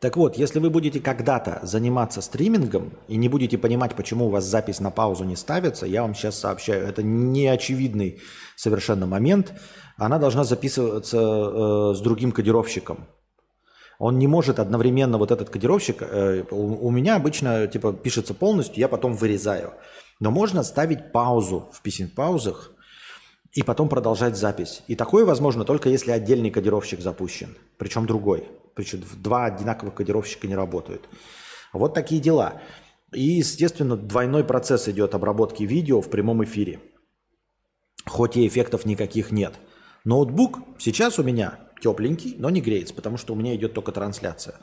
Так вот, если вы будете когда-то заниматься стримингом и не будете понимать, почему у вас запись на паузу не ставится, я вам сейчас сообщаю, это не очевидный совершенно момент. Она должна записываться э, с другим кодировщиком. Он не может одновременно, вот этот кодировщик, э, у, у меня обычно типа пишется полностью, я потом вырезаю. Но можно ставить паузу в писинг-паузах и потом продолжать запись. И такое возможно только если отдельный кодировщик запущен, причем другой. Причем два одинаковых кодировщика не работают. Вот такие дела. И, естественно, двойной процесс идет обработки видео в прямом эфире. Хоть и эффектов никаких нет. Ноутбук сейчас у меня тепленький, но не греется, потому что у меня идет только трансляция.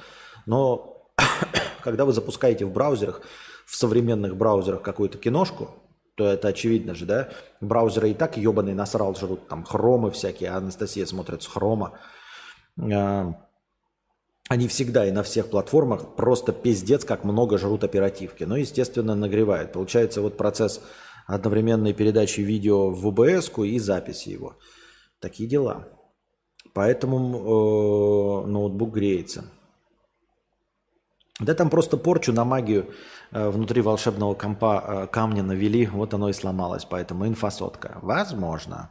Но когда вы запускаете в браузерах, в современных браузерах какую-то киношку, то это очевидно же, да? Браузеры и так ебаный насрал жрут, там хромы всякие, а Анастасия смотрит с хрома. А, они всегда и на всех платформах просто пиздец, как много жрут оперативки. Но, естественно, нагревает. Получается вот процесс одновременной передачи видео в ОБС и записи его. Такие дела. Поэтому э, ноутбук греется. Да там просто порчу на магию э, внутри волшебного компа э, камня навели, вот оно и сломалось, поэтому инфосотка. Возможно.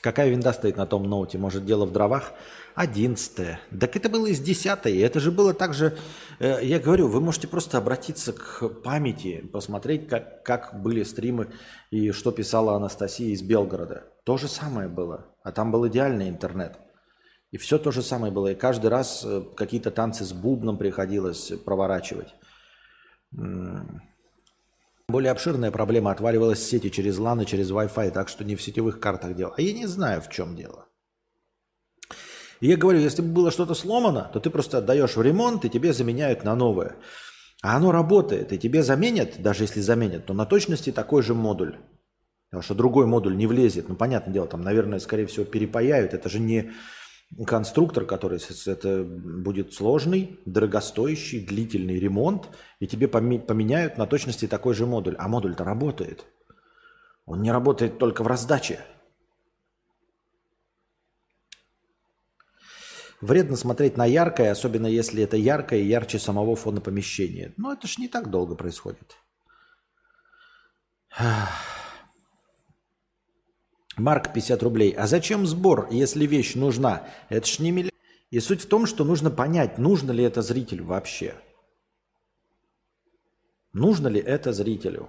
Какая винда стоит на том ноуте? Может, дело в дровах? Одиннадцатая. Так это было из десятой. Это же было так же... Э, я говорю, вы можете просто обратиться к памяти, посмотреть, как, как были стримы и что писала Анастасия из Белгорода. То же самое было. А там был идеальный интернет. И все то же самое было. И каждый раз э, какие-то танцы с бубном приходилось проворачивать. Более обширная проблема отваливалась сети через LAN и через Wi-Fi, так что не в сетевых картах дело. А я не знаю, в чем дело. И я говорю, если бы было что-то сломано, то ты просто отдаешь в ремонт, и тебе заменяют на новое. А оно работает, и тебе заменят, даже если заменят, то на точности такой же модуль. Потому что другой модуль не влезет. Ну, понятное дело, там, наверное, скорее всего, перепаяют. Это же не конструктор, который это будет сложный, дорогостоящий, длительный ремонт, и тебе поменяют на точности такой же модуль. А модуль-то работает. Он не работает только в раздаче. Вредно смотреть на яркое, особенно если это яркое и ярче самого фона помещения. Но это ж не так долго происходит. Марк 50 рублей. А зачем сбор, если вещь нужна? Это ж не миллион. И суть в том, что нужно понять, нужно ли это зрителю вообще. Нужно ли это зрителю?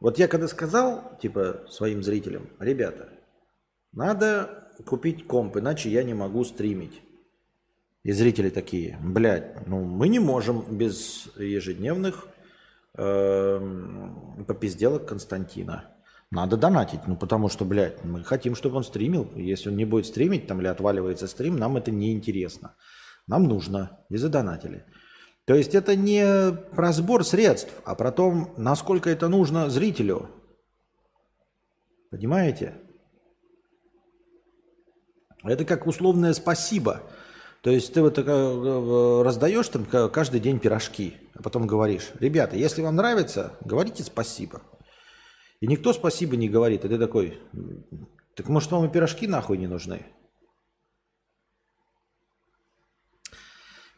Вот я когда сказал, типа, своим зрителям, ребята, надо купить комп, иначе я не могу стримить. И зрители такие, блядь, ну мы не можем без ежедневных э, попизделок Константина. Надо донатить, ну потому что, блядь, мы хотим, чтобы он стримил. Если он не будет стримить там или отваливается стрим, нам это не интересно. Нам нужно. И задонатили. То есть это не про сбор средств, а про то, насколько это нужно зрителю. Понимаете? Это как условное спасибо. То есть ты вот э, раздаешь там каждый день пирожки, а потом говоришь, ребята, если вам нравится, говорите спасибо. И никто спасибо не говорит. И ты такой, так может вам и пирожки нахуй не нужны?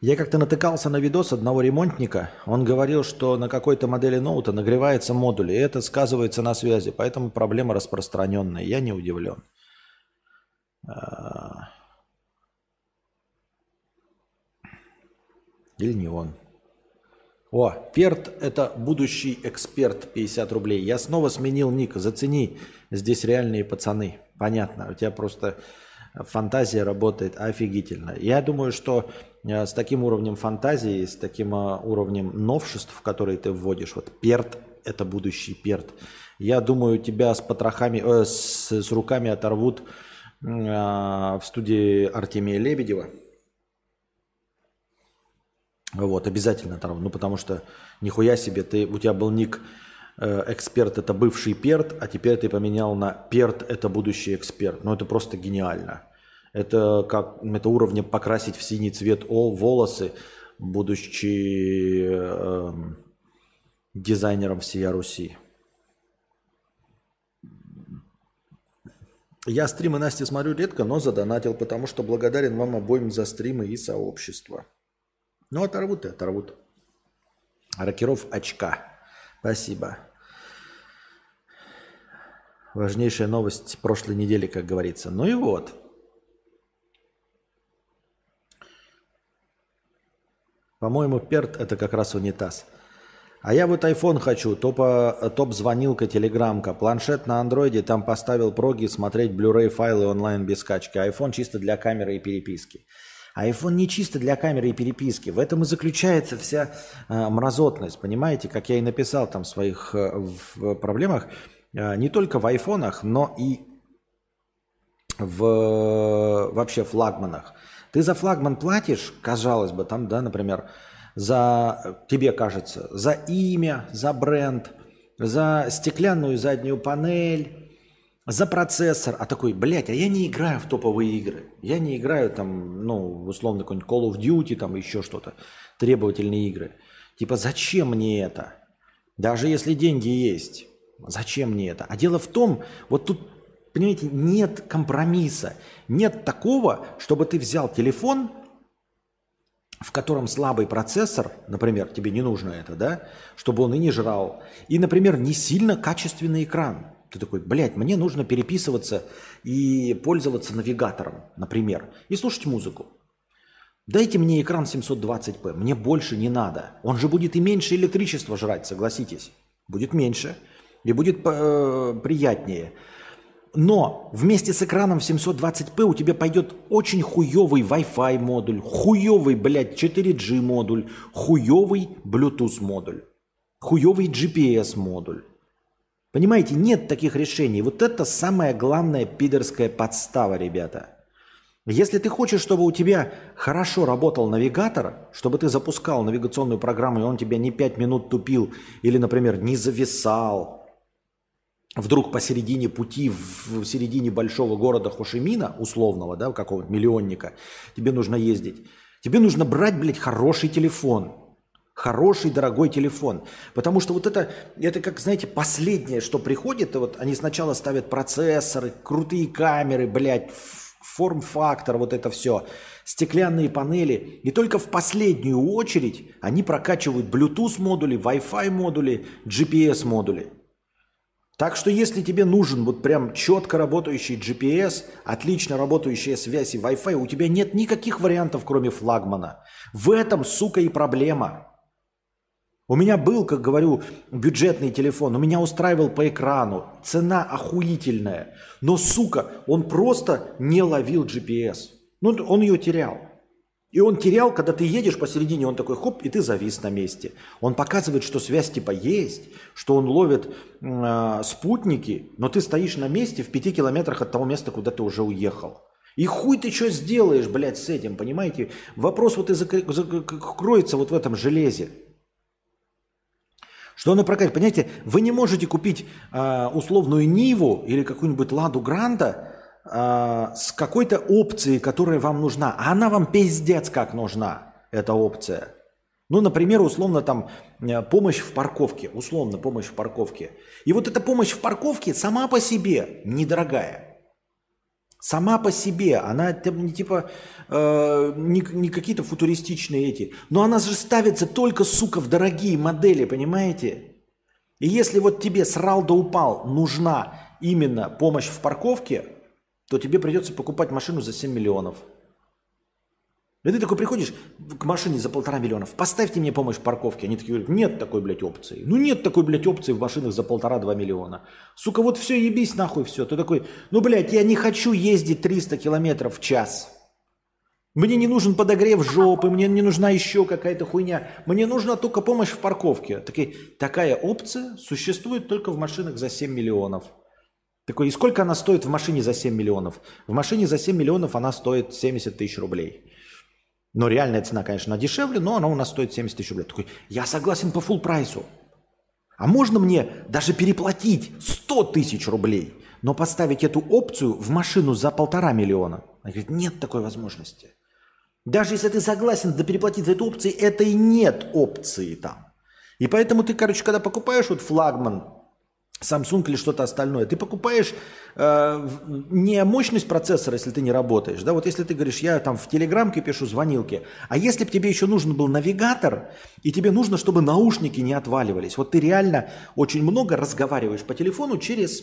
Я как-то натыкался на видос одного ремонтника. Он говорил, что на какой-то модели ноута нагревается модуль, и это сказывается на связи, поэтому проблема распространенная. Я не удивлен. А. Или не он. О, Перт – это будущий эксперт, 50 рублей. Я снова сменил ник, зацени, здесь реальные пацаны. Понятно, у тебя просто фантазия работает офигительно. Я думаю, что э, с таким уровнем фантазии, с таким э, уровнем новшеств, которые ты вводишь, вот перт – это будущий перт. Я думаю, тебя с потрохами, э, с, с руками оторвут э, в студии Артемия Лебедева. Вот, обязательно оторвут. Ну, потому что нихуя себе, ты, у тебя был ник э, эксперт это бывший перт, а теперь ты поменял на перт это будущий эксперт. Ну это просто гениально. Это как это уровня покрасить в синий цвет о, волосы, будучи э, дизайнером всей Руси. Я стримы Насти смотрю редко, но задонатил, потому что благодарен вам обоим за стримы и сообщество. Ну, оторвут и оторвут. Рокеров очка. Спасибо. Важнейшая новость прошлой недели, как говорится. Ну и вот. По-моему, перт это как раз унитаз. А я вот iPhone хочу, топа, топ-звонилка, телеграмка, планшет на андроиде, там поставил проги, смотреть Blu-ray файлы онлайн без скачки. iPhone чисто для камеры и переписки. iPhone не чисто для камеры и переписки. В этом и заключается вся э, мразотность. Понимаете, как я и написал там в своих э, в проблемах, э, не только в айфонах, но и в вообще флагманах. Ты за флагман платишь, казалось бы, там, да, например, за, тебе кажется, за имя, за бренд, за стеклянную заднюю панель, за процессор. А такой, блядь, а я не играю в топовые игры. Я не играю там, ну, условно, какой-нибудь Call of Duty, там еще что-то, требовательные игры. Типа, зачем мне это? Даже если деньги есть, зачем мне это? А дело в том, вот тут понимаете, нет компромисса. Нет такого, чтобы ты взял телефон, в котором слабый процессор, например, тебе не нужно это, да, чтобы он и не жрал, и, например, не сильно качественный экран. Ты такой, блядь, мне нужно переписываться и пользоваться навигатором, например, и слушать музыку. Дайте мне экран 720p, мне больше не надо. Он же будет и меньше электричества жрать, согласитесь. Будет меньше и будет э, приятнее. Но вместе с экраном 720p у тебя пойдет очень хуевый Wi-Fi модуль, хуевый, блядь, 4G модуль, хуевый Bluetooth модуль, хуевый GPS модуль. Понимаете, нет таких решений. Вот это самая главная пидорская подстава, ребята. Если ты хочешь, чтобы у тебя хорошо работал навигатор, чтобы ты запускал навигационную программу, и он тебя не 5 минут тупил, или, например, не зависал, вдруг посередине пути, в середине большого города Хошимина, условного, да, какого-то миллионника, тебе нужно ездить. Тебе нужно брать, блядь, хороший телефон. Хороший, дорогой телефон. Потому что вот это, это как, знаете, последнее, что приходит. Вот они сначала ставят процессоры, крутые камеры, блядь, форм-фактор, вот это все, стеклянные панели. И только в последнюю очередь они прокачивают Bluetooth модули, Wi-Fi модули, GPS модули. Так что если тебе нужен вот прям четко работающий GPS, отлично работающая связь и Wi-Fi, у тебя нет никаких вариантов, кроме флагмана. В этом, сука, и проблема. У меня был, как говорю, бюджетный телефон, у меня устраивал по экрану, цена охуительная, но, сука, он просто не ловил GPS. Ну, он ее терял. И он терял, когда ты едешь посередине, он такой хоп, и ты завис на месте. Он показывает, что связь типа есть, что он ловит э, спутники, но ты стоишь на месте в пяти километрах от того места, куда ты уже уехал. И хуй ты что сделаешь, блядь, с этим, понимаете? Вопрос вот и закроется вот в этом железе. Что она прокатит? Понимаете, вы не можете купить э, условную Ниву или какую-нибудь Ладу Гранда э, с какой-то опцией, которая вам нужна. А она вам пиздец как нужна, эта опция. Ну, например, условно там э, помощь в парковке. Условно помощь в парковке. И вот эта помощь в парковке сама по себе недорогая. Сама по себе, она не типа э, не, не какие-то футуристичные эти, но она же ставится только, сука, в дорогие модели, понимаете? И если вот тебе срал да упал нужна именно помощь в парковке, то тебе придется покупать машину за 7 миллионов. И ты такой приходишь к машине за полтора миллионов, поставьте мне помощь в парковке. Они такие говорят, нет такой, блядь, опции. Ну нет такой, блядь, опции в машинах за полтора-два миллиона. Сука, вот все, ебись нахуй, все. Ты такой, ну, блядь, я не хочу ездить 300 километров в час. Мне не нужен подогрев жопы, мне не нужна еще какая-то хуйня. Мне нужна только помощь в парковке. Такие, такая опция существует только в машинах за 7 миллионов. Такой, и сколько она стоит в машине за 7 миллионов? В машине за 7 миллионов она стоит 70 тысяч рублей. Но реальная цена, конечно, дешевле, но она у нас стоит 70 тысяч рублей. Такой, я согласен по full прайсу. А можно мне даже переплатить 100 тысяч рублей, но поставить эту опцию в машину за полтора миллиона? Она говорит, нет такой возможности. Даже если ты согласен да переплатить за эту опцию, это и нет опции там. И поэтому ты, короче, когда покупаешь вот флагман Samsung или что-то остальное. Ты покупаешь э, не мощность процессора, если ты не работаешь. Да, вот если ты говоришь, я там в телеграмке пишу звонилки, а если бы тебе еще нужен был навигатор, и тебе нужно, чтобы наушники не отваливались. Вот ты реально очень много разговариваешь по телефону через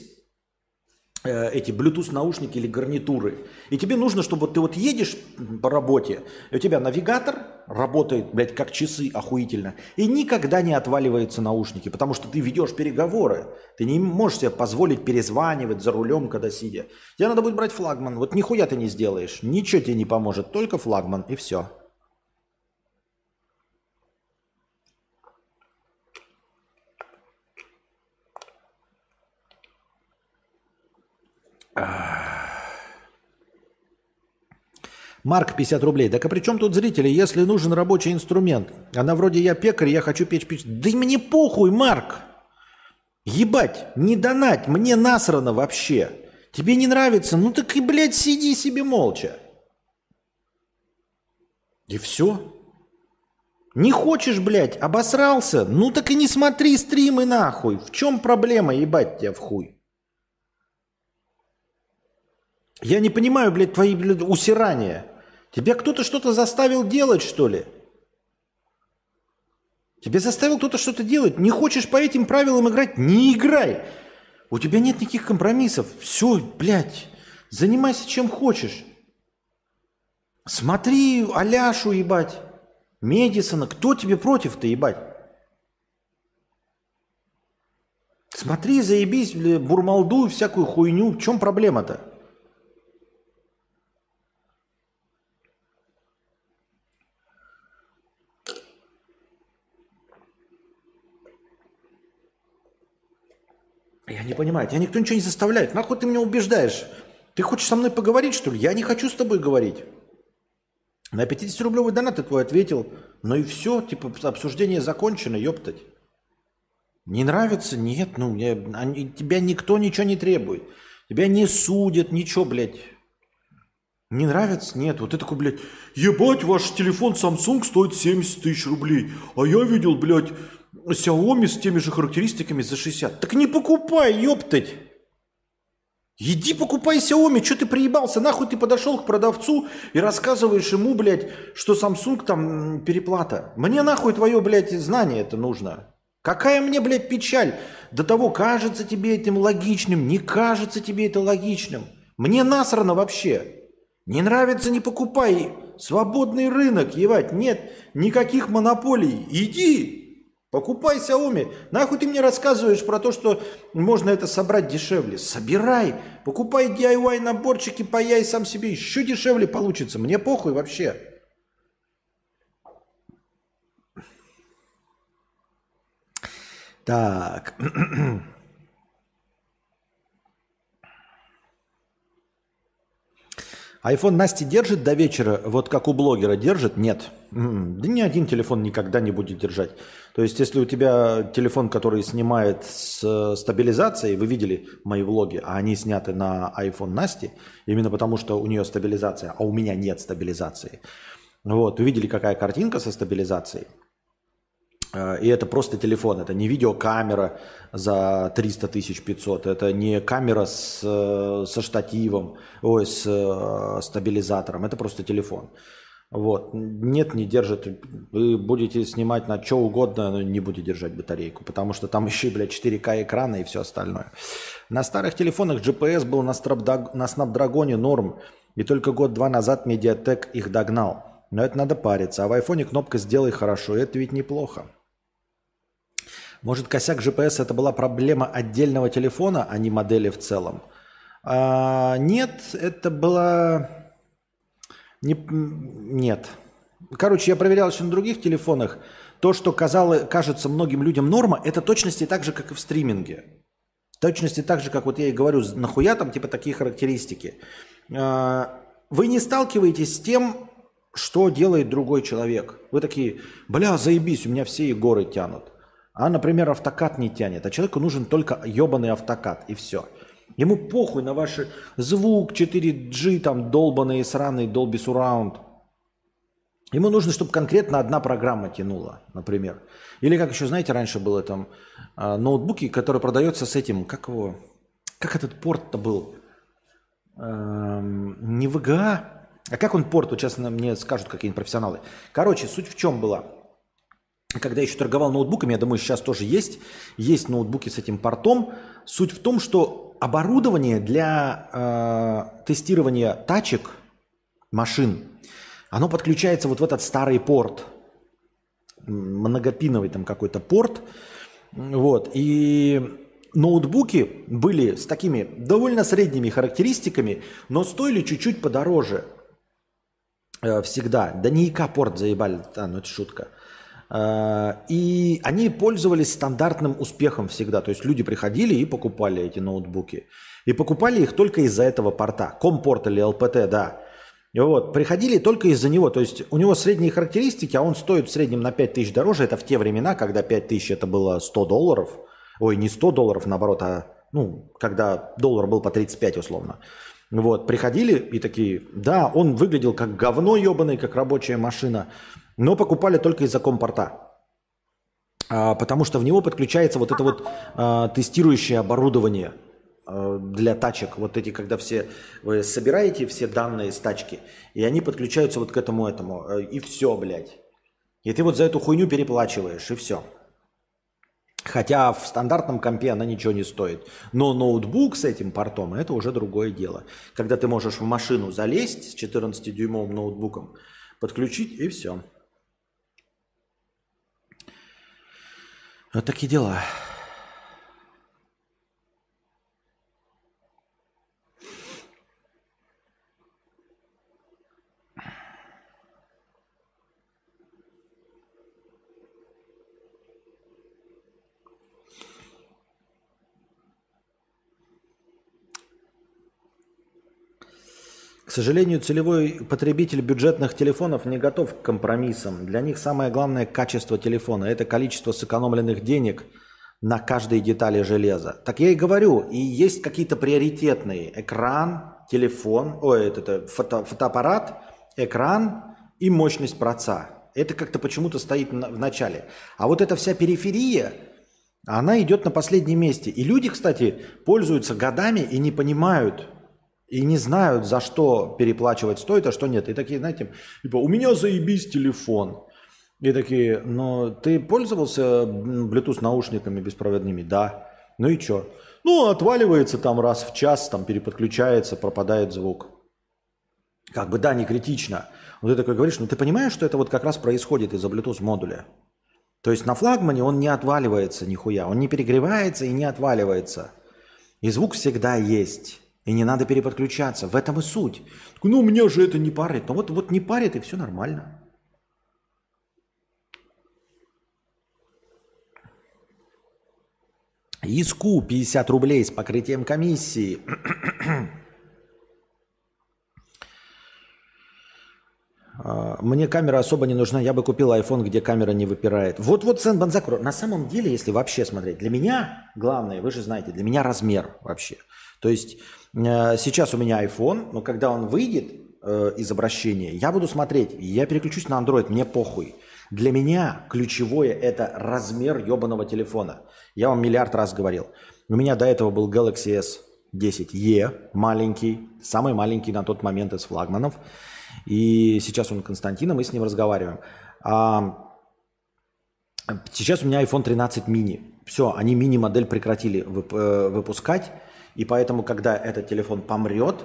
эти Bluetooth наушники или гарнитуры. И тебе нужно, чтобы ты вот едешь по работе, и у тебя навигатор работает, блядь, как часы охуительно, и никогда не отваливаются наушники, потому что ты ведешь переговоры. Ты не можешь себе позволить перезванивать за рулем, когда сидя. Тебе надо будет брать флагман. Вот нихуя ты не сделаешь. Ничего тебе не поможет, только флагман и все. Марк 50 рублей. Так а при чем тут зрители, если нужен рабочий инструмент? Она вроде я пекарь, я хочу печь печь. Да мне похуй, Марк. Ебать, не донать, мне насрано вообще. Тебе не нравится? Ну так и, блядь, сиди себе молча. И все. Не хочешь, блядь, обосрался? Ну так и не смотри стримы нахуй. В чем проблема, ебать тебя в хуй? Я не понимаю, блядь, твои, блядь, усирания. Тебя кто-то что-то заставил делать, что ли? Тебя заставил кто-то что-то делать. Не хочешь по этим правилам играть? Не играй. У тебя нет никаких компромиссов. Все, блядь, занимайся чем хочешь. Смотри Аляшу, ебать. Медисона. Кто тебе против-то, ебать? Смотри, заебись, бурмалду всякую хуйню. В чем проблема-то? Я не понимаю, тебя никто ничего не заставляет. Нахуй ты меня убеждаешь? Ты хочешь со мной поговорить, что ли? Я не хочу с тобой говорить. На 50-рублевый донат ты твой ответил. Ну и все, типа обсуждение закончено, ёптать. Не нравится? Нет, ну я, они, тебя никто ничего не требует. Тебя не судят, ничего, блядь. Не нравится? Нет. Вот ты такой, блядь, ебать, ваш телефон Samsung стоит 70 тысяч рублей. А я видел, блядь, Xiaomi с теми же характеристиками за 60. Так не покупай, ёптать! Иди покупай Xiaomi, что ты приебался? Нахуй ты подошел к продавцу и рассказываешь ему, блядь, что Samsung там переплата. Мне нахуй твое, блядь, знание это нужно. Какая мне, блядь, печаль? До того, кажется тебе этим логичным, не кажется тебе это логичным. Мне насрано вообще. Не нравится, не покупай. Свободный рынок, ебать. Нет никаких монополий. Иди, покупай Xiaomi. Нахуй ты мне рассказываешь про то, что можно это собрать дешевле. Собирай, покупай DIY наборчики, паяй сам себе. Еще дешевле получится. Мне похуй вообще. Так. Айфон Насти держит до вечера, вот как у блогера держит? Нет. Да ни один телефон никогда не будет держать. То есть, если у тебя телефон, который снимает с стабилизацией, вы видели мои влоги, а они сняты на iPhone Насти, именно потому что у нее стабилизация, а у меня нет стабилизации. Вот, вы видели, какая картинка со стабилизацией? Э, и это просто телефон, это не видеокамера за 300 тысяч 500, это не камера с, э, со штативом, ой, с э, стабилизатором, это просто телефон. Вот. Нет, не держит. Вы будете снимать на что угодно, но не будет держать батарейку, потому что там еще, блядь, 4К экрана и все остальное. На старых телефонах GPS был на, на Snapdragon норм, и только год-два назад Mediatek их догнал. Но это надо париться. А в айфоне кнопка «Сделай хорошо» – это ведь неплохо. Может, косяк GPS это была проблема отдельного телефона, а не модели в целом? А, нет, это была... Не... Нет. Короче, я проверял еще на других телефонах. То, что казалось, кажется многим людям норма, это точности так же, как и в стриминге. Точности так же, как вот я и говорю, нахуя там типа такие характеристики. А, вы не сталкиваетесь с тем, что делает другой человек. Вы такие, бля, заебись, у меня все и горы тянут. А, например, автокат не тянет, а человеку нужен только ебаный автокат, и все. Ему похуй на ваш звук 4G, там, долбанный, сраный Dolby Surround. Ему нужно, чтобы конкретно одна программа тянула, например. Или как еще, знаете, раньше было там э, ноутбуки, которые продаются с этим, как его, как этот порт-то был? Эм, не VGA, а как он порт, вот сейчас мне скажут какие-нибудь профессионалы. Короче, суть в чем была – когда еще торговал ноутбуками, я думаю, сейчас тоже есть, есть ноутбуки с этим портом. Суть в том, что оборудование для э, тестирования тачек, машин, оно подключается вот в этот старый порт, многопиновый там какой-то порт, вот, и ноутбуки были с такими довольно средними характеристиками, но стоили чуть-чуть подороже э, всегда. Да не ИК-порт заебали, да, ну это шутка. А, и они пользовались стандартным успехом всегда. То есть люди приходили и покупали эти ноутбуки. И покупали их только из-за этого порта. Компорт или ЛПТ, да. Вот, приходили только из-за него. То есть у него средние характеристики, а он стоит в среднем на 5 тысяч дороже. Это в те времена, когда 5 тысяч это было 100 долларов. Ой, не 100 долларов, наоборот, а ну, когда доллар был по 35 условно. Вот, приходили и такие, да, он выглядел как говно ебаный, как рабочая машина. Но покупали только из-за компорта. А, потому что в него подключается вот это вот а, тестирующее оборудование а, для тачек. Вот эти, когда все вы собираете все данные с тачки, и они подключаются вот к этому этому. И все, блядь. И ты вот за эту хуйню переплачиваешь, и все. Хотя в стандартном компе она ничего не стоит. Но ноутбук с этим портом – это уже другое дело. Когда ты можешь в машину залезть с 14-дюймовым ноутбуком, подключить и все. Вот такие дела. Сожалению, целевой потребитель бюджетных телефонов не готов к компромиссам. Для них самое главное качество телефона. Это количество сэкономленных денег на каждой детали железа. Так я и говорю, и есть какие-то приоритетные. Экран, телефон, ой, это, это фото, фотоаппарат, экран и мощность проца. Это как-то почему-то стоит в начале. А вот эта вся периферия, Она идет на последнем месте. И люди, кстати, пользуются годами и не понимают, и не знают, за что переплачивать стоит, а что нет. И такие, знаете, типа, у меня заебись телефон. И такие, но ты пользовался Bluetooth наушниками беспроводными? Да. Ну и что? Ну, отваливается там раз в час, там переподключается, пропадает звук. Как бы да, не критично. Вот ты такой говоришь, ну ты понимаешь, что это вот как раз происходит из-за Bluetooth модуля? То есть на флагмане он не отваливается нихуя, он не перегревается и не отваливается. И звук всегда есть. И не надо переподключаться. В этом и суть. Ну, меня же это не парит. Ну вот, вот не парит, и все нормально. Иску 50 рублей с покрытием комиссии. А, мне камера особо не нужна. Я бы купил iPhone, где камера не выпирает. Вот-вот, Сен Банзакур, на самом деле, если вообще смотреть, для меня главное, вы же знаете, для меня размер вообще. То есть сейчас у меня iPhone, но когда он выйдет э, из обращения, я буду смотреть, я переключусь на Android, мне похуй. Для меня ключевое это размер ебаного телефона. Я вам миллиард раз говорил. У меня до этого был Galaxy S10e, маленький, самый маленький на тот момент из флагманов. И сейчас он Константина, мы с ним разговариваем. А, сейчас у меня iPhone 13 mini. Все, они мини-модель прекратили э, выпускать. И поэтому, когда этот телефон помрет,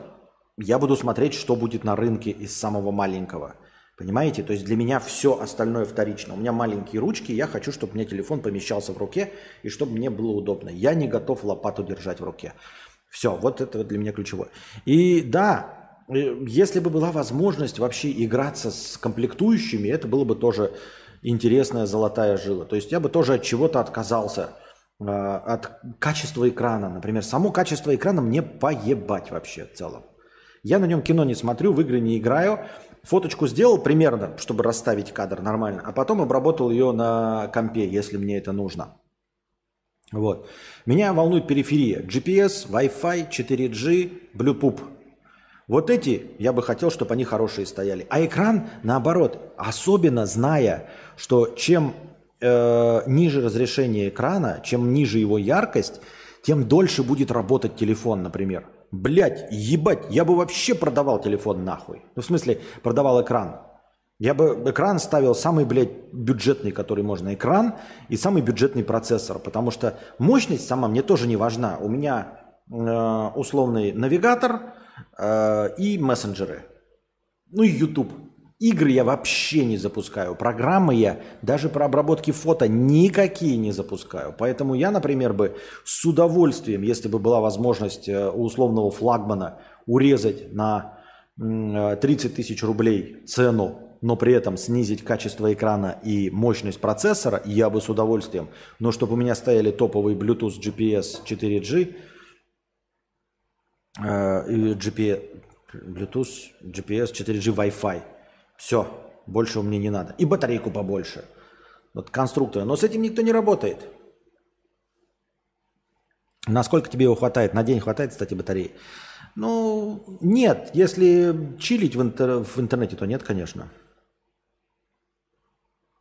я буду смотреть, что будет на рынке из самого маленького. Понимаете? То есть для меня все остальное вторично. У меня маленькие ручки, я хочу, чтобы меня телефон помещался в руке и чтобы мне было удобно. Я не готов лопату держать в руке. Все, вот это для меня ключевое. И да, Э, если бы была возможность вообще играться с комплектующими, это было бы тоже интересная золотая жила. То есть я бы тоже от чего-то отказался. Э, от качества экрана, например. Само качество экрана мне поебать вообще в целом. Я на нем кино не смотрю, в игры не играю. Фоточку сделал примерно, чтобы расставить кадр нормально, а потом обработал ее на компе, если мне это нужно. Вот. Меня волнует периферия. GPS, Wi-Fi, 4G, Bluetooth. Вот эти, я бы хотел, чтобы они хорошие стояли. А экран, наоборот, особенно зная, что чем э, ниже разрешение экрана, чем ниже его яркость, тем дольше будет работать телефон, например. Блять, ебать, я бы вообще продавал телефон нахуй. Ну, в смысле, продавал экран. Я бы экран ставил самый, блядь, бюджетный, который можно экран, и самый бюджетный процессор, потому что мощность сама мне тоже не важна. У меня э, условный навигатор, Э, и мессенджеры. Ну и YouTube. Игры я вообще не запускаю. Программы я даже про обработки фото никакие не запускаю. Поэтому я, например, бы с удовольствием, если бы была возможность э, у условного флагмана урезать на 30 э, тысяч рублей цену, но при этом снизить качество экрана и мощность процессора, я бы с удовольствием. Но чтобы у меня стояли топовые Bluetooth GPS 4G, Э, GPS, Bluetooth, GPS, 4G, Wi-Fi. Все, больше меня не надо. И батарейку побольше. Вот конструктора. Но с этим никто не работает. Насколько тебе его хватает? На день хватает, кстати, батареи? Ну, нет. Если чилить в, интер... в интернете, то нет, конечно.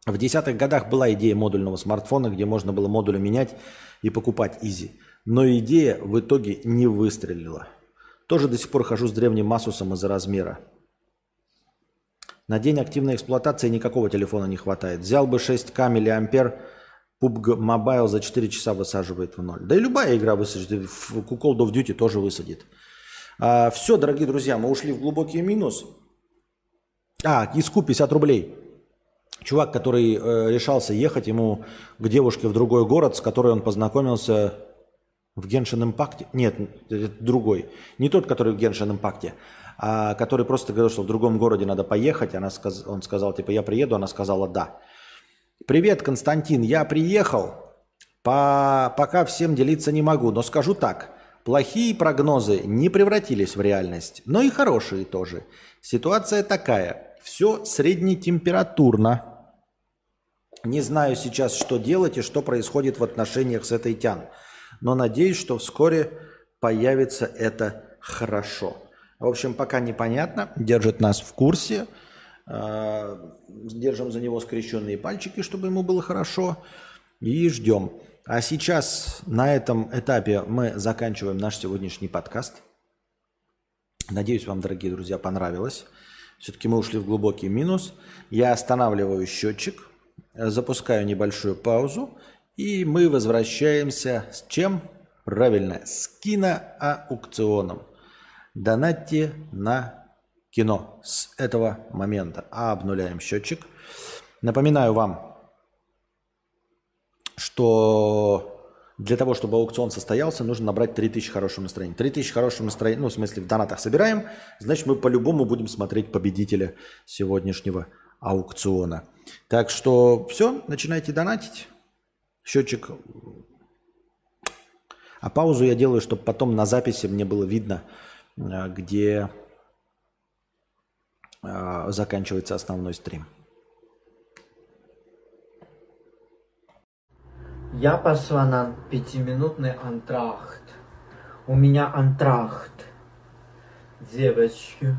В десятых годах была идея модульного смартфона, где можно было модули менять и покупать изи. Но идея в итоге не выстрелила. Тоже до сих пор хожу с древним Масусом из-за размера. На день активной эксплуатации никакого телефона не хватает. Взял бы 6К миллиампер, PUBG Mobile за 4 часа высаживает в ноль. Да и любая игра высадит. Call of Duty тоже высадит. А, все, дорогие друзья, мы ушли в глубокий минус. А, иску 50 рублей. Чувак, который э, решался ехать ему к девушке в другой город, с которой он познакомился в Genshin Impact? Нет, другой. Не тот, который в Genshin Impact, а который просто говорил, что в другом городе надо поехать. Она сказ... Он сказал, типа, я приеду. Она сказала, да. Привет, Константин, я приехал. По... Пока всем делиться не могу, но скажу так. Плохие прогнозы не превратились в реальность, но и хорошие тоже. Ситуация такая. Все среднетемпературно. Не знаю сейчас, что делать и что происходит в отношениях с этой тян но надеюсь, что вскоре появится это хорошо. В общем, пока непонятно, держит нас в курсе, а, держим за него скрещенные пальчики, чтобы ему было хорошо, и ждем. А сейчас на этом этапе мы заканчиваем наш сегодняшний подкаст. Надеюсь, вам, дорогие друзья, понравилось. Все-таки мы ушли в глубокий минус. Я останавливаю счетчик, запускаю небольшую паузу, и мы возвращаемся с чем? Правильно, с киноаукционом. Донатьте на кино с этого момента. Обнуляем счетчик. Напоминаю вам, что для того, чтобы аукцион состоялся, нужно набрать 3000 хорошего настроения. 3000 хорошего настроения, ну, в смысле, в донатах собираем, значит, мы по-любому будем смотреть победителя сегодняшнего аукциона. Так что все, начинайте донатить. Счетчик. А паузу я делаю, чтобы потом на записи мне было видно, где э, заканчивается основной стрим. Я пошла на пятиминутный антрахт. У меня антрахт. Девочки.